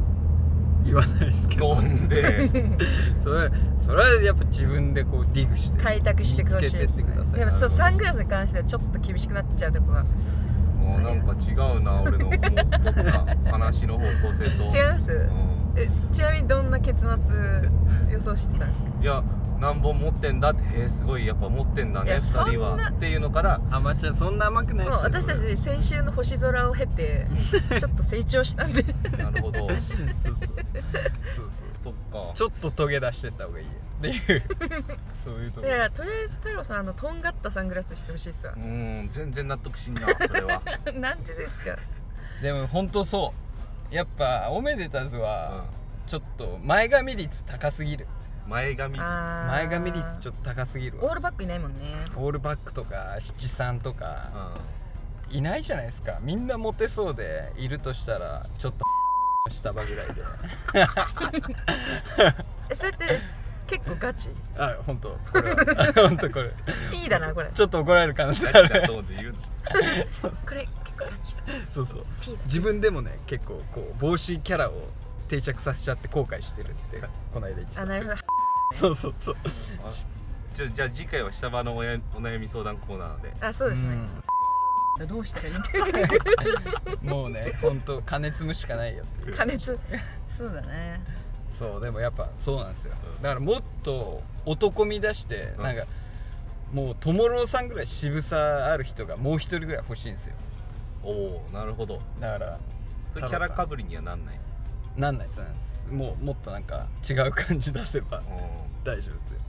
言わないですけど。なんで。それそれはやっぱ自分でこうディグして開拓してほしいです、見つけてってください。でもそうサングラスに関してはちょっと厳しくなっちゃうとこが。もうなんか違うな俺の思った話の方向性と。違います。うえちなみにどんな結末予想してたんですか？んいや何本持ってんだってへえすごいやっぱ持ってんだいやね二人そんな。はっていうのからアマチュアそんな甘くないっすよ私たち先週の星空を経てちょっと成長したんで。なるほど。そうそう。そうそう。そっか。ちょっとトゲ出してった方がいい。よっていう。そういうとこ。だからとりあえず太郎さんあのとんがったサングラスしてほしいっすわ。うん全然納得しんな それは。なんでですか？でも本当そう。やっぱオメデタズはちょっと前髪率高すぎる前髪率。あー。前髪率ちょっと高すぎるわ。オールバックいないもんね。オールバックとか七三とうかん。いないじゃないですか。みんなモテそうでいるとしたらちょっとした場ぐらいで。えそれって結構ガチ？あ本当。これは。本当これ。P だなこれ。ちょっと怒られる可能性ある。思って言うの。これ結構ガチ。そうそう。P だ。自分でもね結構こう帽子キャラを定着させちゃって後悔してるってこの間言ってた。あなるほどそうそうそう。あじゃじゃあ次回は下場のおやお悩み相談コーナーで。あそうですね。どうしたらいい？んだうんもうね本当加熱むしかないよ加熱そうだね。そうでもやっぱそうなんですよ。だからもっと男見出して、うん。なんかもう友郎さんぐらい渋さある人がもう一人ぐらい欲しいんですよ。おおなるほど。だからそれキャラかぶりにはなんない？なんないですなんないですもうもっとなんか違う感じ出せばう大丈夫ですよ。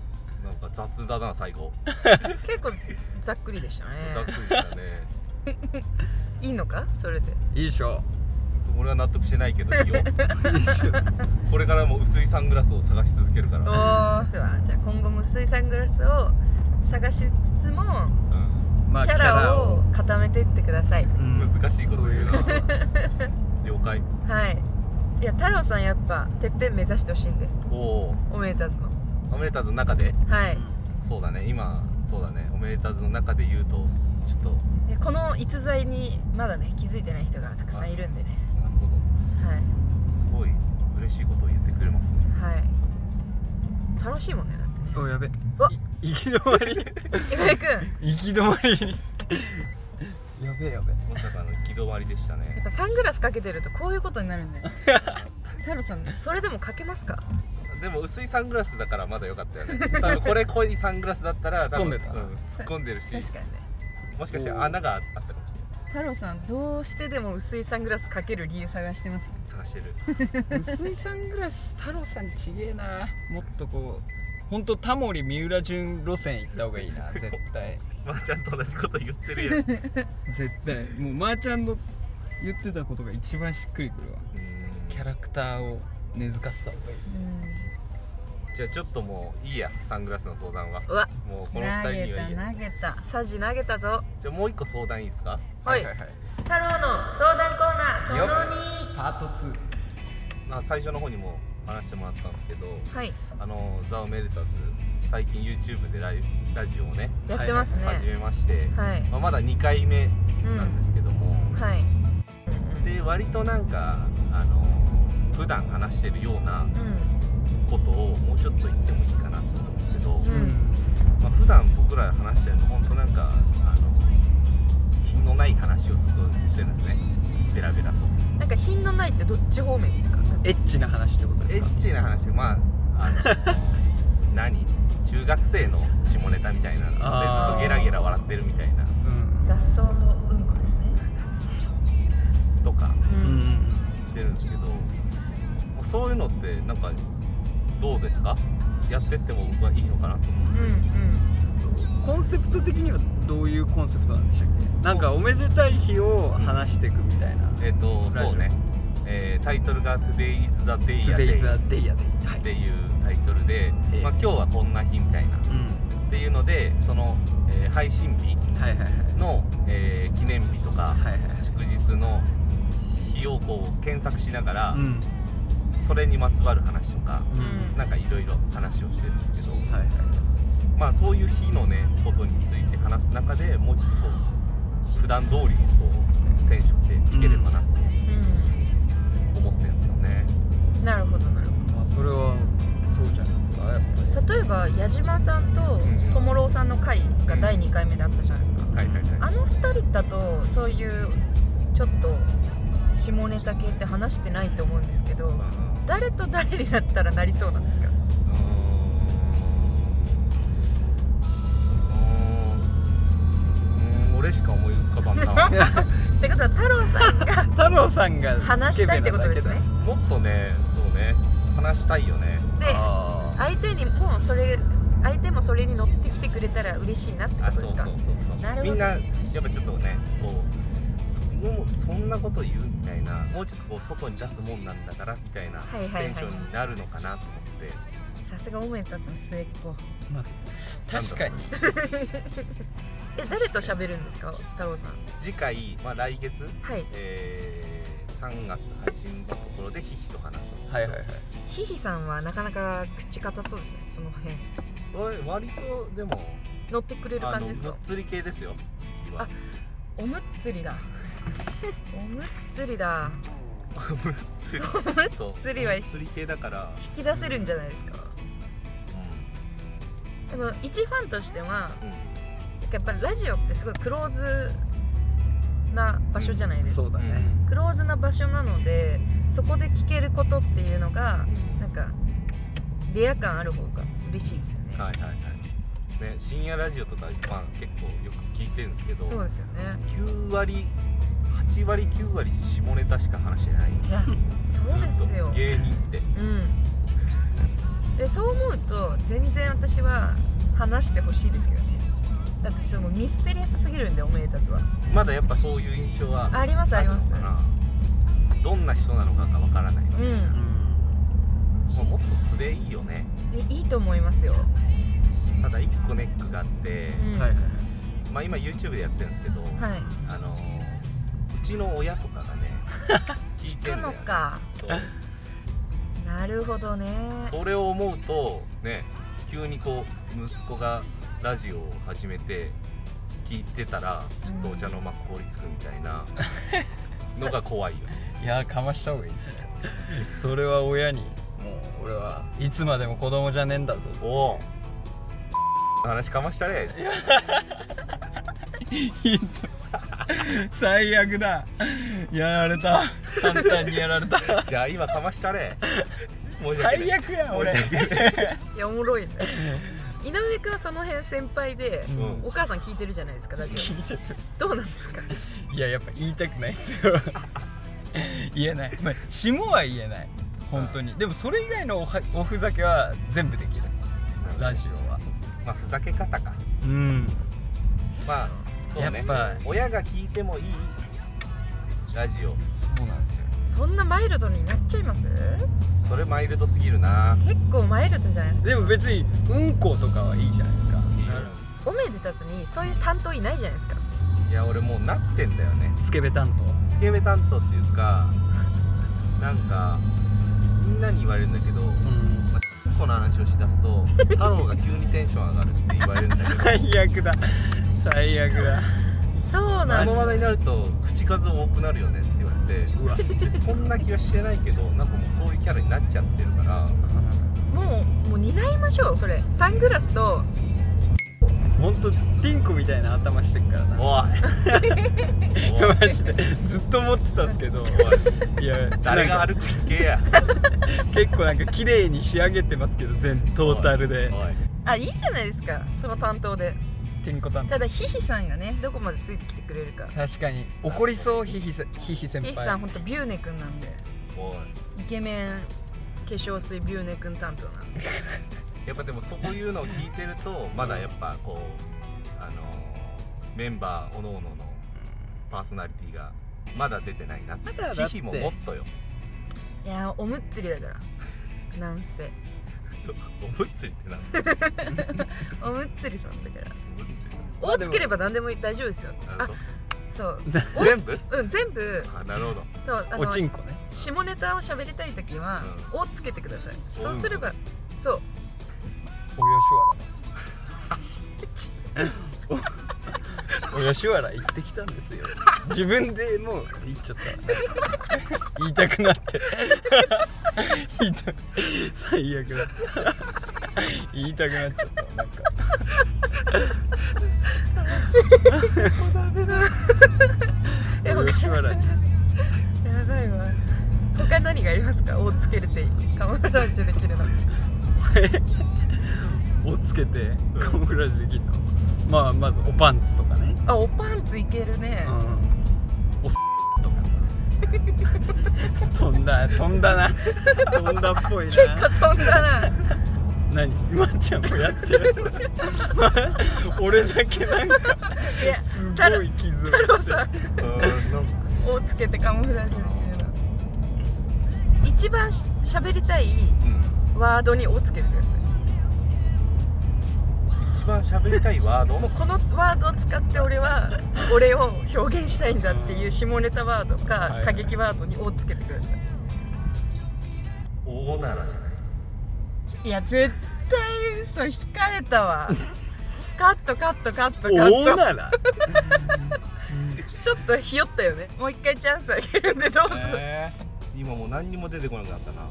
んなんか雑だな最後。結構ざっくりでしたざっくねりしたね。いいのか？それで。いいでしょ。俺は納得してないけどいいよ。これからも薄いサングラスを探し続けるかおら、おそうだ。じゃあ今後も薄いサングラスを探しつつもうん。まあキャラを固めていってください。うん。難しいこと言うな。了解。はいいや太郎さんやっぱてっぺん目指してほしいんで。おおおめでたずの。オメレターズの中で？はい。そうだね。今そうだね。オメレターズの中で言うとちょっと。でこの逸材にまだね気づいてない人がたくさんいるんでね。なるほど。はい。すごい嬉しいことを言ってくれますね。はい。楽しいもんねだってね。おやべ。お。い行き止まり。岩 井くん。や行き止まりやべえやべえ。まさかの行き止まりでしたっねぱサングラスかけてるとこういうことになるんだよ 太郎さんそれでもかけますか？でも薄いサングラスだからまだ良かったよね。多分これ濃いサングラスだったら多分突っ込んでた。うん突っ込んでるし。確かにね。もしかして穴があったかもし太郎さんどうしてでも薄いサングラスかける理由探してます？れない探してる。薄いサングラス太郎さんちげえな。もっとこう本当タモリ三浦淳路線行った方がいいな 絶対。まあちゃんと同じこと言ってるやん。う 絶対。もうまーちゃんの言ってたことが一番しっくりくるわ。キャラクターを根付かせた方がいい。うん。じゃあちょっともういいやサングラスの相談は。うわ。もうこの投二人にげたはいいや。投げたサジ投げたぞ。じゃあもう一個相談いいですか？はい。はいはい太郎の相談コーナーそのよ2パート2まあ最初の方にも話してもらったんですけどはい。あのザ・オメルタズ最近 YouTube でライブラジオをねやってますね。始めまして、はい。まあ、まだ2回目うん。なんですけども、はい。で割となんかあの普段話してるようなうことをもうちょっと言ってもいいかなと思うんですけど、うん。まあ、普段僕ら話してるの本当なんかあの品のない話をずっとしてるんですね。ベラベラと。んなんか品のないってどっち方面ですか？エッチな話ってことエですか？ッチな話まああの 何？中学生の下ネタみたいな。のでずっあーとゲラゲラ笑ってるみたいな。うん。雑草のうんこですね。とか。ううん。んしてるんですけどもうそういうのってなんかどうですか？やってっても僕はいいのかなと思うんうんですよ、うんコンセプト的にはどういうコンセプトなんでしたっけ？なんかおめでたい日を話していくみたいな。えっ、とラジオそうね、えータイトルが Today is the day a day day やで。はい。っていうタイトルで、ええまあ、今日はこんな日みたいな。っうん。ていうのでその、えー配信日の、えー記念日とか、はいはい祝日の日をこう検索しながら、うん。それにまつわる話とか、うん。なんかいろいろ話をしてるんですけど、はいはいまあそういう日のねことについて話す中でもうちょっとこう普段通りにこうテンションでいければなと思ってるんですよね、うんなるほどなるほまあそれはそうじゃないですかやっぱ例えば矢島さんとんともろうさんの回が第2回目だったじゃないですか、はいはいはい。あの2人だとそういうちょっと下ネタ系って話してないと思うんですけどうん誰と誰になったらなりそうなんですか？うーん。うーん。俺しか思い浮かばんな。ってことは太郎さんが太郎さんが話したいってことですね。もっとねそうね。話したいよね。であ相手にもそれ相手もそれに乗ってきてくれたら嬉しいなってこあとですか？みんなやっぱちょっとねこうそそんなこと言うみたいなもうちょっとこう外に出すもんなんだからみたいなテンションになるのかなと思って。さすがおめでたつの末っ子。まあ確かに。え誰と喋るんですか太郎さん？次回、まあ、来月、はい。えー、3月配信のところでヒヒと話す。はいはいはい。ヒヒさんはなかなか口硬そうですねその辺。割割とでも乗ってくれるあの感じですか？むっつり系ですよあ おむっつりだ。おむっつりだ。むっつり。そうつりはむっつり系だから、引き出せるんじゃないですか？でも一ファンとしてはうん。うんやっぱりラジオってすごいクローズな場所じゃないですか、そうだね。クローズな場所なのでそこで聞けることっていうのがうん。なんかレア感ある方が嬉しいですよね、はいはいはい。ね深夜ラジオとか、まあ、結構よく聞いてるんですけどそうですよね。9割8割9割下ネタしか話してない。いやそうですよ。と芸人って。うん。でそう思うと全然私は話してほしいですけどねだってちょっともうミステリアスすぎるんでおめでたつは。まだやっぱそういう印象はありますあります。どんな人なのかがわからない。ので、うん。まあもっと素でいいよね。えいいと思いますよ、ただ一個ネックがあって、うん。はいはいまあ今 YouTube でやってるんですけど、はい。あのーうちの親とかがね 聞いて聞くんだよ、ね、のか。なるほどね。それを思うとね急にこう息子がラジオを始めて聞いてたらちょっとお茶の間凍りつくみたいな のが怖いよね。いやかました方がいいですねそれは親にもう俺はいつまでも子供じゃねえんだぞ。おお話かましたね 最悪だ。やられた。簡単にやられた。じゃあ今かましたね最悪やん俺 いやおもろいね井上君はその辺先輩で、うん。お母さん聞いてるじゃないですかラジ聞いてる。オどうなんですか？いややっぱ言いたくないっすよ。言えない、まあ、下は言えない。本当に。でもそれ以外のおはおふざけは全部できる。ラジオは。まあふざけ方か。うん。まあそうね。やっぱ。親が聞いてもいいラジオ。そうなんですよそんなマイルドになっちゃいます？それマイルドすぎるな。結構マイルドじゃないですか。でも別にうんことかはいいじゃないですか。おめでたつにそういう担当いないじゃないですか。いや俺もうなってんだよね。スケベ担スケベ担当っていうかなんかみんなに言われるんだけど、当うん。まあ、この話をしだすと 太郎が急にテンション上がるって言われるんだけど。最悪だ。最悪だ。そうなんこの話題になると口数多くなるよねって言われてうわでそんな気はしてないけどなんかもうそういうキャラになっちゃってるから。もうもう担いましょうそれ。サングラスと。本当ティンコみたいな頭してるからな。おい。おい。マジで。ずっと思ってたんですけど。い。や誰が歩くっけや。結構なんか綺麗に仕上げてますけど全トータルで。あいいじゃないですか。その担当でティンコ担当ただヒヒさんがねどこまでついてきてくれるか。確かに。怒りそうヒヒせヒヒ先ヒヒさん輩ほんとビューネ君なんで。おい。イケメン化粧水ビューネ君担当なんで。やっぱでもそういうのを聞いてるとまだやっぱこうあのメンバーおのおののパーソナリティがまだ出てないなってまだだって。ヒヒももっとよ。いやおむっつりだから。なんせおむつりってなんおむっつりさんだから。おむつ。ければ何でも大丈夫ですよ。あそう。ど 全部？うん全部。あなるほど。そうあおちんこね。下ネタを喋りたいときは「お」つけてください。そうすればそう。お吉 原お吉原行ってきたんですよ。自分でもう言っちゃった。言いたくなって。言いた最悪だ。言いたくなっちゃった。なんか。えお吉原にやばいわ。他何がありますか「お」つけれてカモフラージュできるの をつけてカモフラージュできるの？まあまずおパンツとかね。あおパンツいけるね。うん。おすとか飛んだ飛んだな。飛んだっぽいな。結構飛んだな。何？まっちゃんもやってる。俺だけなんかすごい傷太郎さんうん。なんか「お」つけてカモフラージュできるの一番し喋りたいうん。ワードに「お」つけてください一番喋りたいワード？もうこのワードを使って俺は 俺を表現したいんだっていう下ネタワードか過激ワードに「お」つけてください。大ならじゃない。いや絶対嘘引かれたわ。カットカットカットカ大ット。なら。ちょっとひよったよね。もう一回チャンスあげるんでどうぞ、え。ー今もう何にも出てこなくなったな。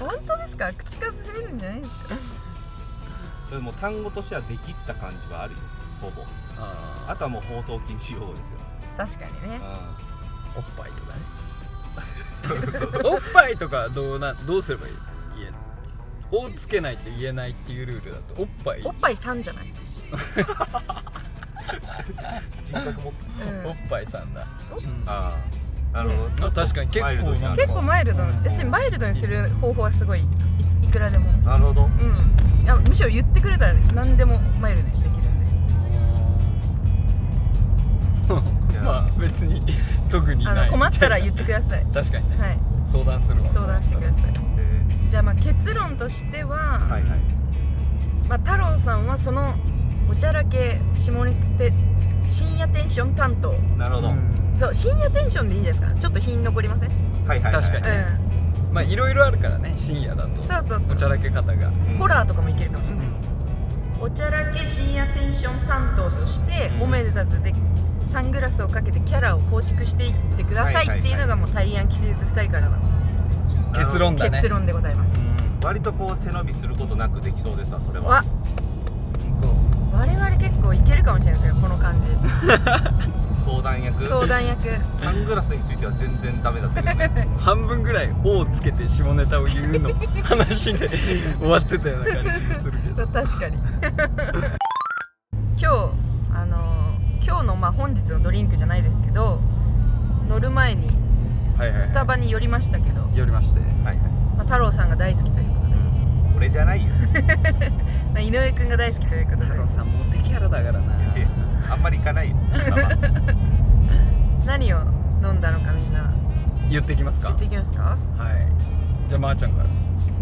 本当ですか？口数増えるんじゃないですか？でも単語としてはできった感じはあるよ。ほぼ。ああとはもう放送禁止用語ですよ、確かにね。おっぱいとかね。おっぱいとかどうなどうすればいい？言える「お」つけないと言えないっていうルールだとおっぱい。おっぱいさんじゃない、人格もうん。おっぱいさんだ、あああ確かに。結構マイルドになる結構マイルドにマイルドにする方法はすごいいついくらでも。なるほど。うん。いやむしろ言ってくれたら何でもマイルドにできるんでじゃあまあ別に特にあない。の困ったら言ってください。確かにね、はい。相談するわ。相談してください。えじゃあまあ結論としては、ーはいはい。まあ、太郎さんはそのおちゃらけ下ネタ深夜テンション担当。なるほど、うん。そう深夜テンションでいいんじゃないですか？ちょっと品残りませんうんはいはいはい。確かに。まあいろいろあるからね深夜だと。そうそうそう。おちゃらけ方が。うん。ホラーとかもいけるかもしれない、おちゃらけ深夜テンション担当として、うん。おめでたつでサングラスをかけてキャラを構築していってくださいっていうのがもう大安寄生2人からの結論だね。結論でございます、割とこう背伸びすることなくできそうでさそれは。わ我々結構いけるかもしれないですよこの感じ。相談役。相談役。サングラスについては全然ダメだったけどね。半分ぐらい「お」をつけて下ネタを言うの。話で終わってたような感じするけど。確かに。今日あのー今日のまあ本日のドリンクじゃないですけど乗る前にはいはい、はい、スタバに寄りましたけど、寄りまして。はいはい。まあ、太郎さんが大好きということで、俺じゃないよ。まあ、井上くんが大好きということで。太郎さんモテキャラだからな。えあんまり行かないよ。何を飲んだのかみんな。言ってきますか？言っていきますか？はい。じゃあまーちゃんから。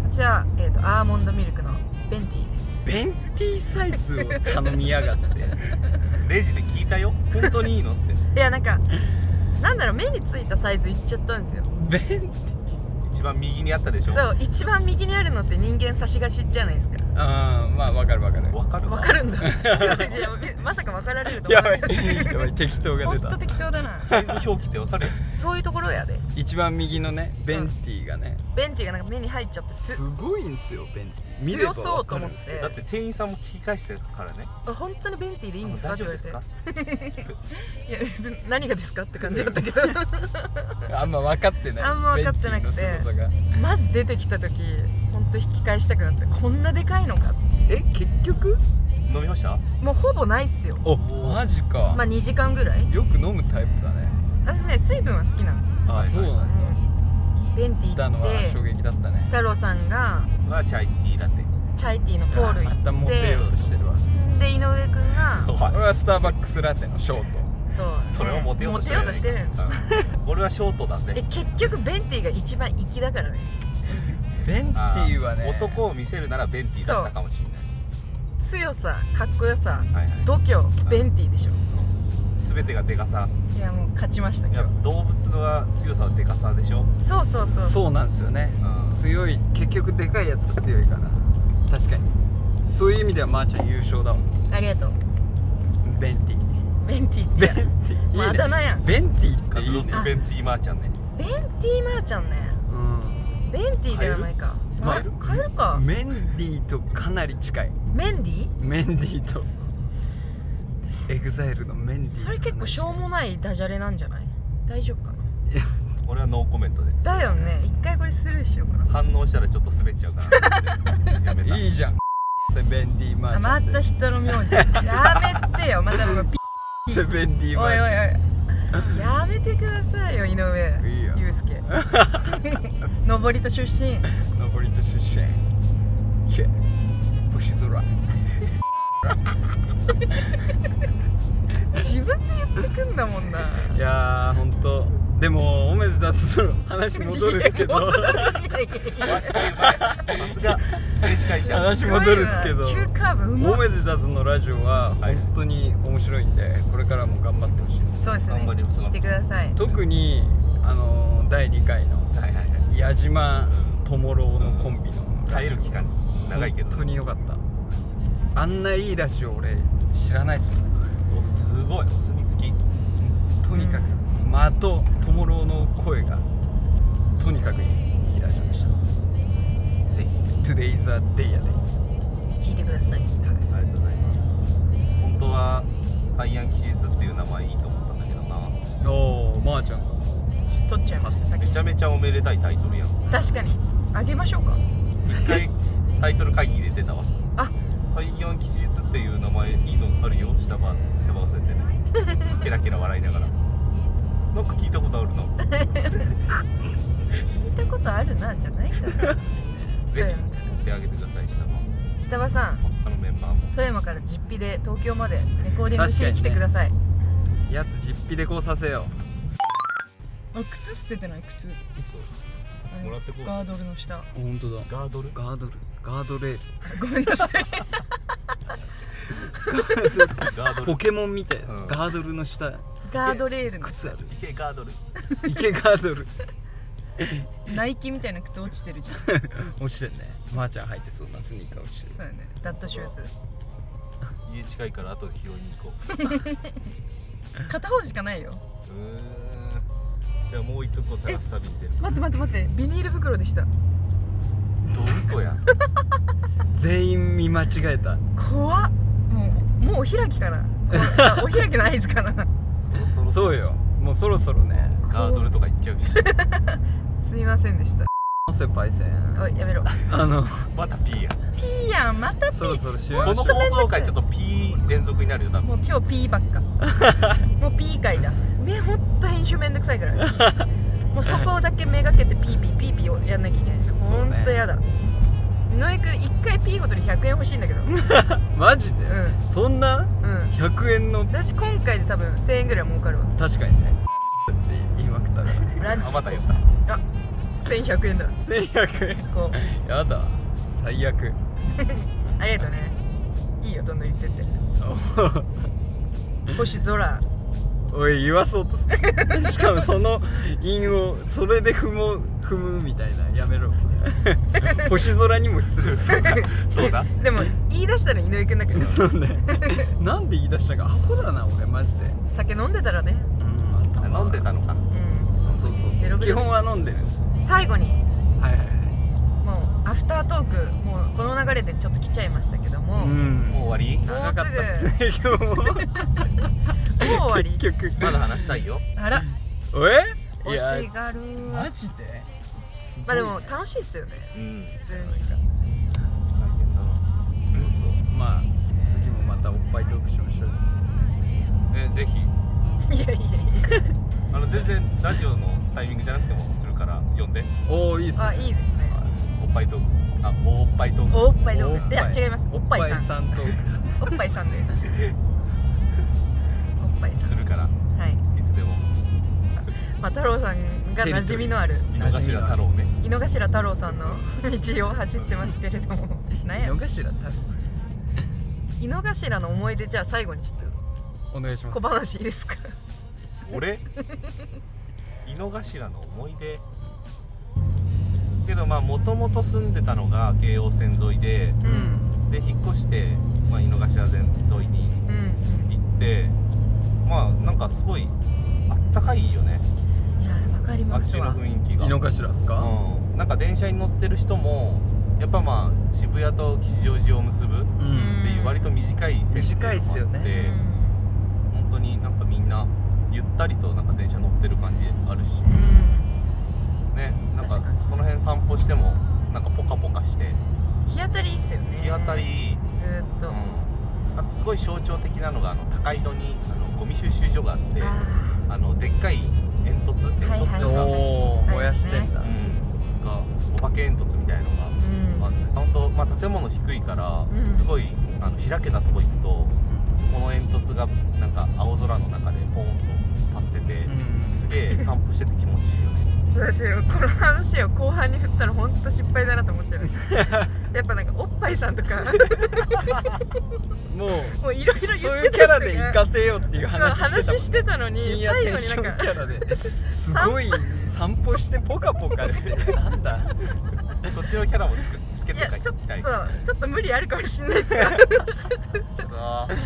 じゃあ、えー、とアーモンドミルクのベンティーです。ベンティーサイズを頼みやがって。レジで聞いたよ。本当にいいのって。いやなんかなんだろう目についたサイズいっちゃったんですよ。ベン一番右にあったでしょ？そう一番右にあるのって人間差しがしじゃないですか。あーまあわかるわかる。わかるわ。かるんだ。いやまさか分かられるとや思わばない？い。やばい適当がほんと出た適当だな。サイズ表記ってわかるよそういうところやで。一番右のねベンティーがね、ベンティーがなんか目に入っちゃって。すすごいんですよベンティー。見れば強そうと思っるんですけど。てだって店員さんも聞き返してるからね。本当にベンティーでいいんですか？大って言丈夫われて。ですかいや何がですかって感じだったけど。あんま分かってない。あんま分かってなくて。ベンティーの凄さが。マジ出てきた時本当引き返したくなってこんなでかいのかえ結局？飲みました？もうほぼないっすよ。おマジか、まあ2時間ぐらい。よく飲むタイプだね。私ね水分は好きなんですよ、あ、はいそうなんだ。うん、ベンティ行ったのはーって衝撃だったね。太郎さんがはチャイティーラテチャイティーのトールまたモ行ってテようとしてるわ。で井上くんが俺はスターバックスラテのショート。そう、ね、それをモテようとしてモテようとしてる。うん。俺はショートだえぜ結局ベンティが一番粋だからねベンティはね男を見せるならベンティだったかもしれない。強さかっこよさはいはい。度胸ベンティでしょ。全てがでかさ。いやもう勝ちましたいや今日動物は強さはでかさでしょ、そうそうそう。そうなんですよね。うん。強い結局でかいやつが強いから。確かに。そういう意味ではまーちゃん優勝だわありがとう。ベンティベンティってベンティいいまあだ名やん。ベンティっていいね。スベンティマーちゃんね。ベンティマーちゃんね。うんベンティではないか。まあま変えるか。メンディーとかなり近い。メンディメンディーと。エグザイルのメンディーとそれ結構しょうもないダジャレなんじゃない？大丈夫かな？俺はノーコメントでだよね。一回これスルーしようかな。反応したらちょっと滑っちゃうから。いいじゃん。セベンディーマーあまちゃんでた人の名字。やめてよ。またもうピセベンディーマおいおいおい。ーちゃん やめてくださいよ井上祐介。登戸出身。登戸出身。星空。自分で言ってくんだもんな。いやーほんとでもおめでたつその話戻るんですけど。さすが電子会社話戻るんですけど。急カーブうまおめでたつのラジオははい本当に面白いんでこれからも頑張ってほしいです。そうですね。頑張ります聞いてください。特にあの第2回のはいはいはい。矢島友郎のコンビの耐える期間長いけど。本当によかった。あんないいラジオ俺知らないっすもん。おすごい。お墨付き。とにかく間と友郎の声がとにかくいいラジオでした。ぜひ Today's a day やで。聞いてください。ありがとうございます。本当はアイアン記述っていう名前いいと思ったんだけどな。おおまー、ちゃん。が取っちゃいました。さっきめちゃめちゃおめでたいタイトルやん。確かに。あげましょうか。一回 タイトル会議で出たわ。あ。アイアン記述っていう名前いいのあるよ。下ば背ばせてね。ケラケラ笑いながらなんか聞いたことあるな。聞いたことあるなじゃないんだ ぜひよやってあげてください下ば下場さん。他のメンバーも。富山から実費で東京までレコーディングしに来てください、やつ実費でこうさせよあ靴捨ててない靴。もらってこう。ガードルの下。う本当だ。ガードル？ガードル。ガードレール。ごめんなさい。ガードル。ポケモンみたいな、うん。ガードルの下ガードレールの。靴ある池ガードル。池ガードル。ナイキみたいな靴落ちてるじゃん。落ちてんね。まー、ちゃん履いてそうなスニーカー落ちてる。そうよね。ダットシューズ。家近いから後で拾いに行こう。片方しかないよ。うーん。じゃあもう一足を探す旅に出る。待って待って待って。ビニール袋でした。どう嘘や。全員見間違えた。怖っ。もうもうお開きかなあお開きの合図かなそうよ。もうそろそろねガードルとか行っちゃうし すいませんでした。先輩戦おいやめろ。あのまた P やピーやん。またピそろーそろ終この了しよ放送回ちょっと P 連続になるよ多分。もう今日ピーばっか。もうピー回だ。めほんと編集めんどくさいから。もうそこだけめがけてピーピーピーピーをやんなきゃいけない。ほんとやだ井上くん1回ピーごとに100円欲しいんだけど。うんうマジで、そんな？うん。100円の？私今回で多分1000円ぐらい儲かるわ。確かにね。って言いまくったから。ランチ。あまた言った。あ1100円だ。1100円？こう。やだ。最悪。ありがとうね。いいよどんどん言ってって。星空おい言わそうとする。しかもその韻をそれで踏もう踏むみたいなやめろ。星空にも失礼 そうだ。でも言い出したら井上くんだけど。そうね。なんで言い出したか。アホだな俺マジで。酒飲んでたらね。うん頭飲んでたのか。うん。そうそうそう。基本は飲んでる最後に。はいはいはいもうアフタートークもうこの流れでちょっと来ちゃいましたけども、もうん。もう終わり？もう長かったっすね今日も。う終わり。結局。まだ話したいよ。あら。えい欲やしがるマジで？すごいまあでも楽しいっすよね。うん。普通に。大変だな。そうそう。まあ次もまたおっぱいトークしましょうねぜひ。いやいやいあの全然ラジオのタイミングじゃなくてもするから読んで。おおいいっすね。やあいいですねおっぱいトーク。あおっぱいトーク。おっぱいトーク。いや違います。おっぱいさん。さんとおっぱいさんで。おっぱいさするから。んはい。いつでも。まあ太郎さんが馴染みのある。井の頭太郎ね井の頭太郎さんの道を走ってますけれども。何や。井の頭太郎。井の頭の思い出じゃあ最後にちょっお願いします。と小話いいですか？俺？井の頭の思い出けどまあもともと住んでたのが京王線沿いでうん。で引っ越して、まあ、井の頭線沿いにうん行ってまあなんかすごいあったかいよね。いやわかりあっちのますわ。雰囲気が。井の頭ですか、うん、なんか電車に乗ってる人もやっぱまあ渋谷と吉祥寺を結ぶっうんていう割と短い線短いっすよね。本当になんかみんなゆったりとなんか電車乗ってる感じあるし。うんねなんか確かに。その辺散歩してもなんかポカポカして。日当たりいいっすよね。日当たり、ずーっと、うん、あとすごい象徴的なのがあの高井戸にあのゴミ収集所があってああのでっかい煙突煙突はいはいとか、おお燃やしてんだ、うん、がお化け煙突みたいのがーうん。あって本当まあ建物低いから、うん。すごいあの開けたとこ行くとそこの煙突がなんか青空の中でポーンと立ってて、うん。すげえ散歩してて気持ちいいよねそうですよ。この話を後半に振ったら本当失敗だなと思っちゃいましたやっぱなんかおっぱいさんとか。もうもういろいろ言ってたそういうキャラで行かせようっていう話してた話してたのに深夜最テンション後になんか。キャラで。すごい散歩してポカポカしてなんだ。そっちのキャラもつくつけいてかやちょっとたいちょっと無理あるかもしれないですじゃ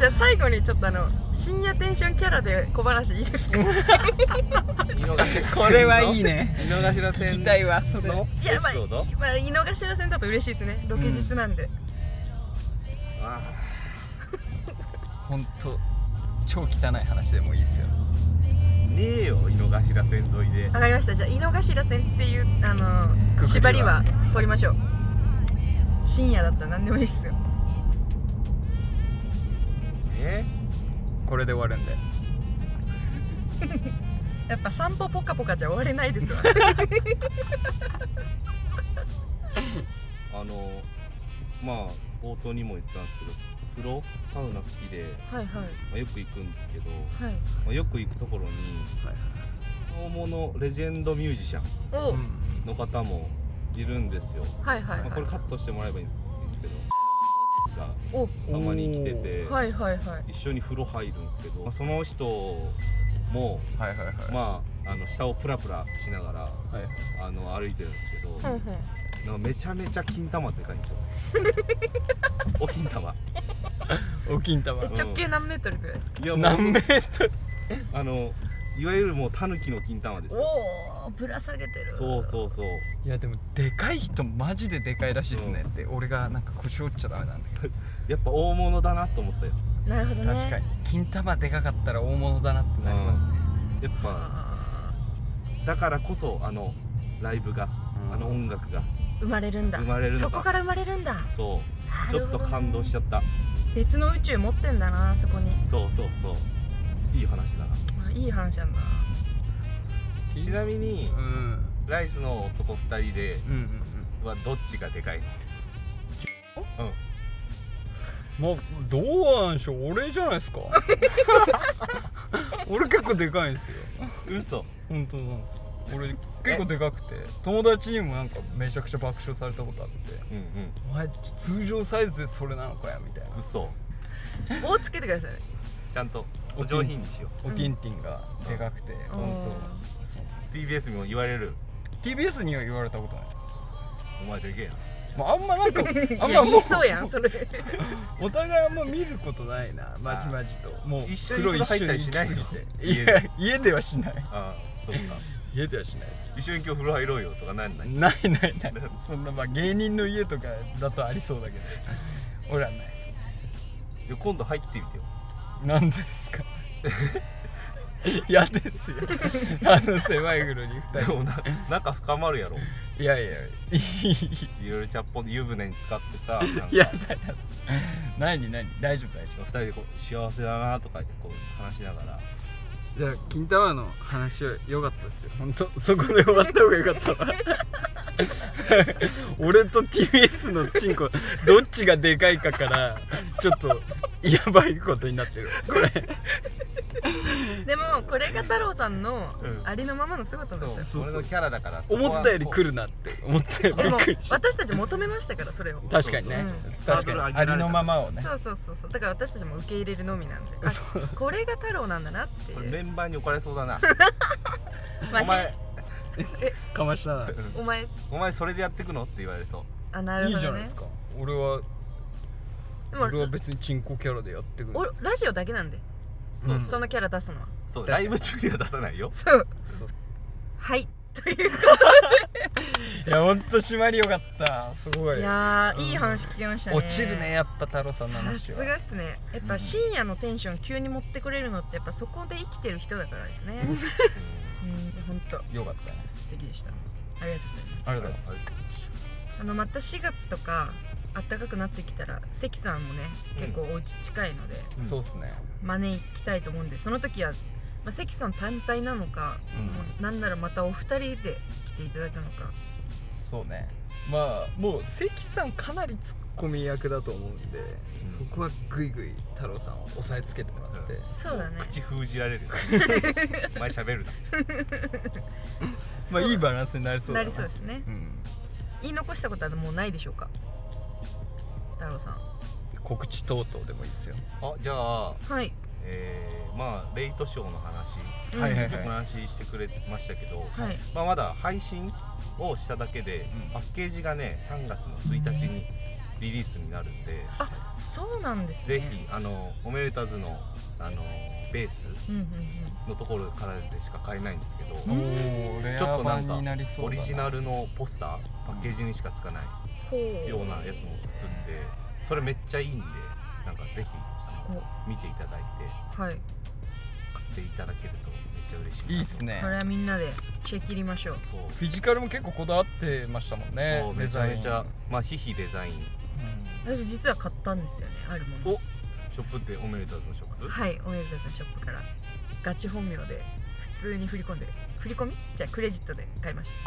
あ最後にちょっとあの深夜テンションキャラで小話いいですか？井の頭線のこれはいいね。井の頭線聞きたいわそれのエいやまあピソード、まあ井の頭線だと嬉しいですね。ロケ日なんで、あ本当超汚い話でもいいですよ。ーねえよ井の頭線沿いでわかりましたじゃあ井の頭線っていうあの縛りは取りましょう深夜だったら何でもいいっすよ。え？これで終わるんで。やっぱ散歩ポカポカじゃ終われないですわ。あのまあ冒頭にも言ったんですけど風呂サウナ好きで、はいはい。まあ、よく行くんですけど、はい。まあ、よく行くところに大物レジェンドミュージシャンの方もいるんですよ、はいはい。はいまあ、これカットしてもらえばいいんですけど。がおたまに来てて、はいはいはい。一緒に風呂入るんですけど、まあ、その人も、はいはいはい。まあ、あの下をプラプラしながらはいあの歩いてるんですけど、ふんふん。なんかめちゃめちゃ金玉でかいんですよ。お金玉。お金玉。え直径何メートルぐらいですか？いやもう何メートル？あのいわゆるもうタヌキの金玉ですよ。おおぶら下げてる。そうそうそう。いやでもでかい人マジででかいらしいっすね。って、俺がなんか腰折っちゃダメなんだけど。やっぱ大物だなと思ったよ。なるほどね。確かに。金玉でかかったら大物だなってなりますね、やっぱあだからこそあのライブがうん。あの音楽が。ー生まれるんだ。生まれるそこから生まれるんだ。そう。ちょっと感動しちゃった。別の宇宙持ってんだなそこに。そうそうそう。いい話だな。あいい話な。ん。だちなみにうん。ライスの男2人でうんうんうん。はどっちがでかいの？うん。まあどうなんでしょう？俺じゃないですか。俺結構でかいんですよ。嘘。本当なんですよ俺結構でかくて。友達にもなんかめちゃくちゃ爆笑されたことあって。うんうん「お前通常サイズでそれなのかよ」みたいな。嘘。棒つけてくださいちゃんとお上品にしよおティンティンがでかくてお本う TBS にも言われる？当 TBS には言われたことない。お前でけえな。まあ、あんまなんかー あんまもうそうやんそれ。お互いあんま見ることないなまじまじと。もう一緒に入ったりしないの？家ていや家ではしない。ああそうか。家ではしない一緒に今日風呂入ろうよとかなんない？ないないない。そんなまあ芸人の家とかだとありそうだけど。俺はないですね。今度入ってみてよなんでですか？嫌ですよ。あの狭い風呂にで2人もな仲深まるやろ。いやいや。いいろいろチャッポン湯船に使ってさなんか。やだやだ何何？大丈夫大丈二人でこう幸せだなとかこう話しながら。夫いや金玉の話は良かったですよ。本当？そこで終わった方が良かったわ。俺と TBS のチンコどっちがでかいかからちょっとやばいことになってる。これ。でもこれが太郎さんのうん。ありのままの姿なんですよ。そう。俺のキャラだから思ったより来るなって思ったよりでもびっくりした。私たち求めましたからそれを。確かにね。うん確かに。ありのままをね。そうそうそうそう。だから私たちも受け入れるのみなんで。あこれが太郎なんだなっていうこれメンバーに怒られそうだな。ま あお前かましたな。お前お前それでやってくのって言われそう。あなるいいほどね。じゃないですか。俺はでも俺は別にチンコキャラでやってくる。おラジオだけなんで。うん。そのキャラ出すのは。そうライブ中には出さないよ。そう。そう。はいといういやほんと締まりよかった。すごい。いやーいい話聞きましたね。落ちるねやっぱ太郎さんのさ話は。すがっすね。やっぱ深夜のテンション急に持ってくれるのってやっぱそこで生きてる人だからですね。うん。本当よかったね。素敵でした。ありがとうございます。ありがとうございます。あのまた4月とか暖かくなってきたら関さんもねうん。結構お家近いので、うん。そうっすね。招きたいと思うんでその時は、まあ、関さん単体なのか、うん。もうなんならまたお二人で来ていただくのか。そうね。まあもう関さんかなりツッコミ役だと思うんで、そこはグイグイ太郎さんを押さえつけてもらって、そうだね。口封じられる。よ お前喋るな。まあいいバランスになりそうだな。りそうですね。うん、言い残したことはもうないでしょうか？太郎さん。告知等々でもいいですよ。あじゃあはい、えー、まあレイトショーの話うんはいはい。お話ししてくれましたけど、はい。まあ、まだ配信をしただけで、うん。パッケージがね3月の1日にリリースになるんで、あそうなんですぜねひあのオメレタズのあのベースうんうんのところからでしか買えないんですけど、おおレちょっアとなんかオリジナルのポスターパッケージにしかつかないようなやつも作ってそれめっちゃいいんでなんかぜひ見ていただいてはい。買っていただけるとめっちゃ嬉しいいいっすね。これはみんなでチェキりましょう。フィジカルも結構こだわってましたもんねそうめちゃデザイン。めちゃまあヒヒデザイン。私実は買ったんですよねあるもの。おショップってオメレタズのショップ？はいおめでとうございますショップから。ガチ本名で普通に振り込んで振り込み？じゃあクレジットで買いました。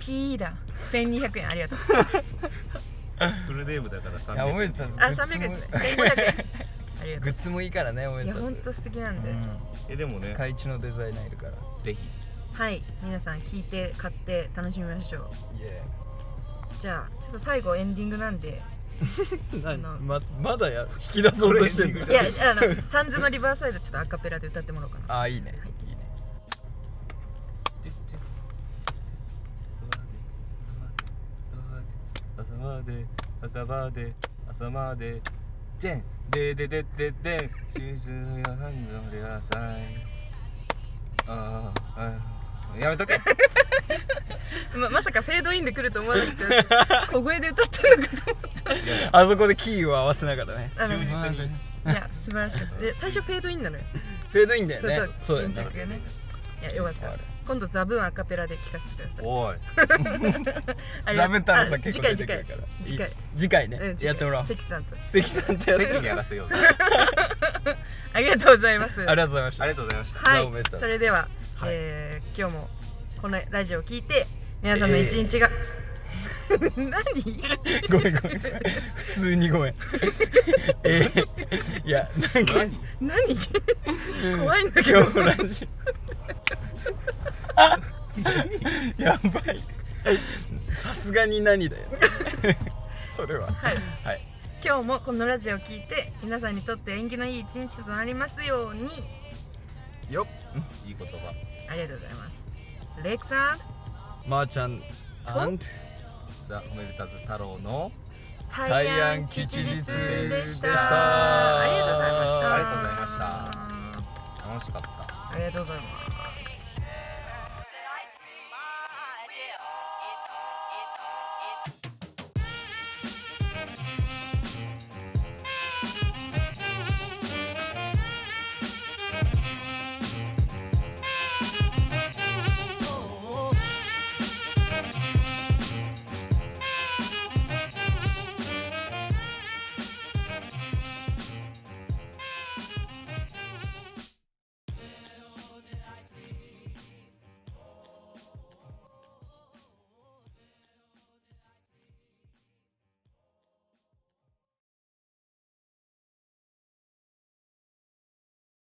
ピーだ。1200円ありがとう フルネームだからいやおめ300でとうあ300円ですね。1500円 ありがとグッズもいいからねおういやめでとうほんと素敵なんで、えでもね。会一のデザイナーいるから。ぜひ。はい。皆さん聞いて買って楽しみましょう。じゃあちょっと最後エンディングなんで。ままだや引き出そうとしてるいやあのサンズのリバーサイドちょっとアカペラで歌ってもらおうかな。あいいね。はいまで赤まで朝まででんでででででんシュシュやはん。ぞりゃさいあーあー。やめとけ。ままさかフェードインで来ると思わなくて 小声で歌ってるのかと思っあそこでキーを合わせながらね。たあの忠実に。いや素晴らしかった。で最初フェードインなのよ。フェードインだよね。そうそう。そうだよね。いやよかった今度ザブーンアカペラで聴かせてください。おい。ありがザブ太郎さ結構次回次回出てくるから。次回次回。ね。うん次回。やってもらおう。関さんと。関さんとやってやらせようぜ。ありがとうございます。ありがとうございましたありがとうございました。はい。それでは、はい。えー今日もこのラジオを聞いて皆さんの一日が、何？ごめんごめん。ごめん普通にごめん。えー、いやなんか。何？怖いんだけ今ど日のラジオ。あ やばい。さすがに何だよ。それは。はい。はい。今日もこのラジオを聞いて皆さんにとって縁起のいい一日となりますように。よっ。いい言葉。ありがとうございます。レイクさん。まー、ちゃん。と？and ザ・おめでたず太郎の大安安吉日ででした。ありがとうございました。ありがとうございました。楽しかった。ありがとうございます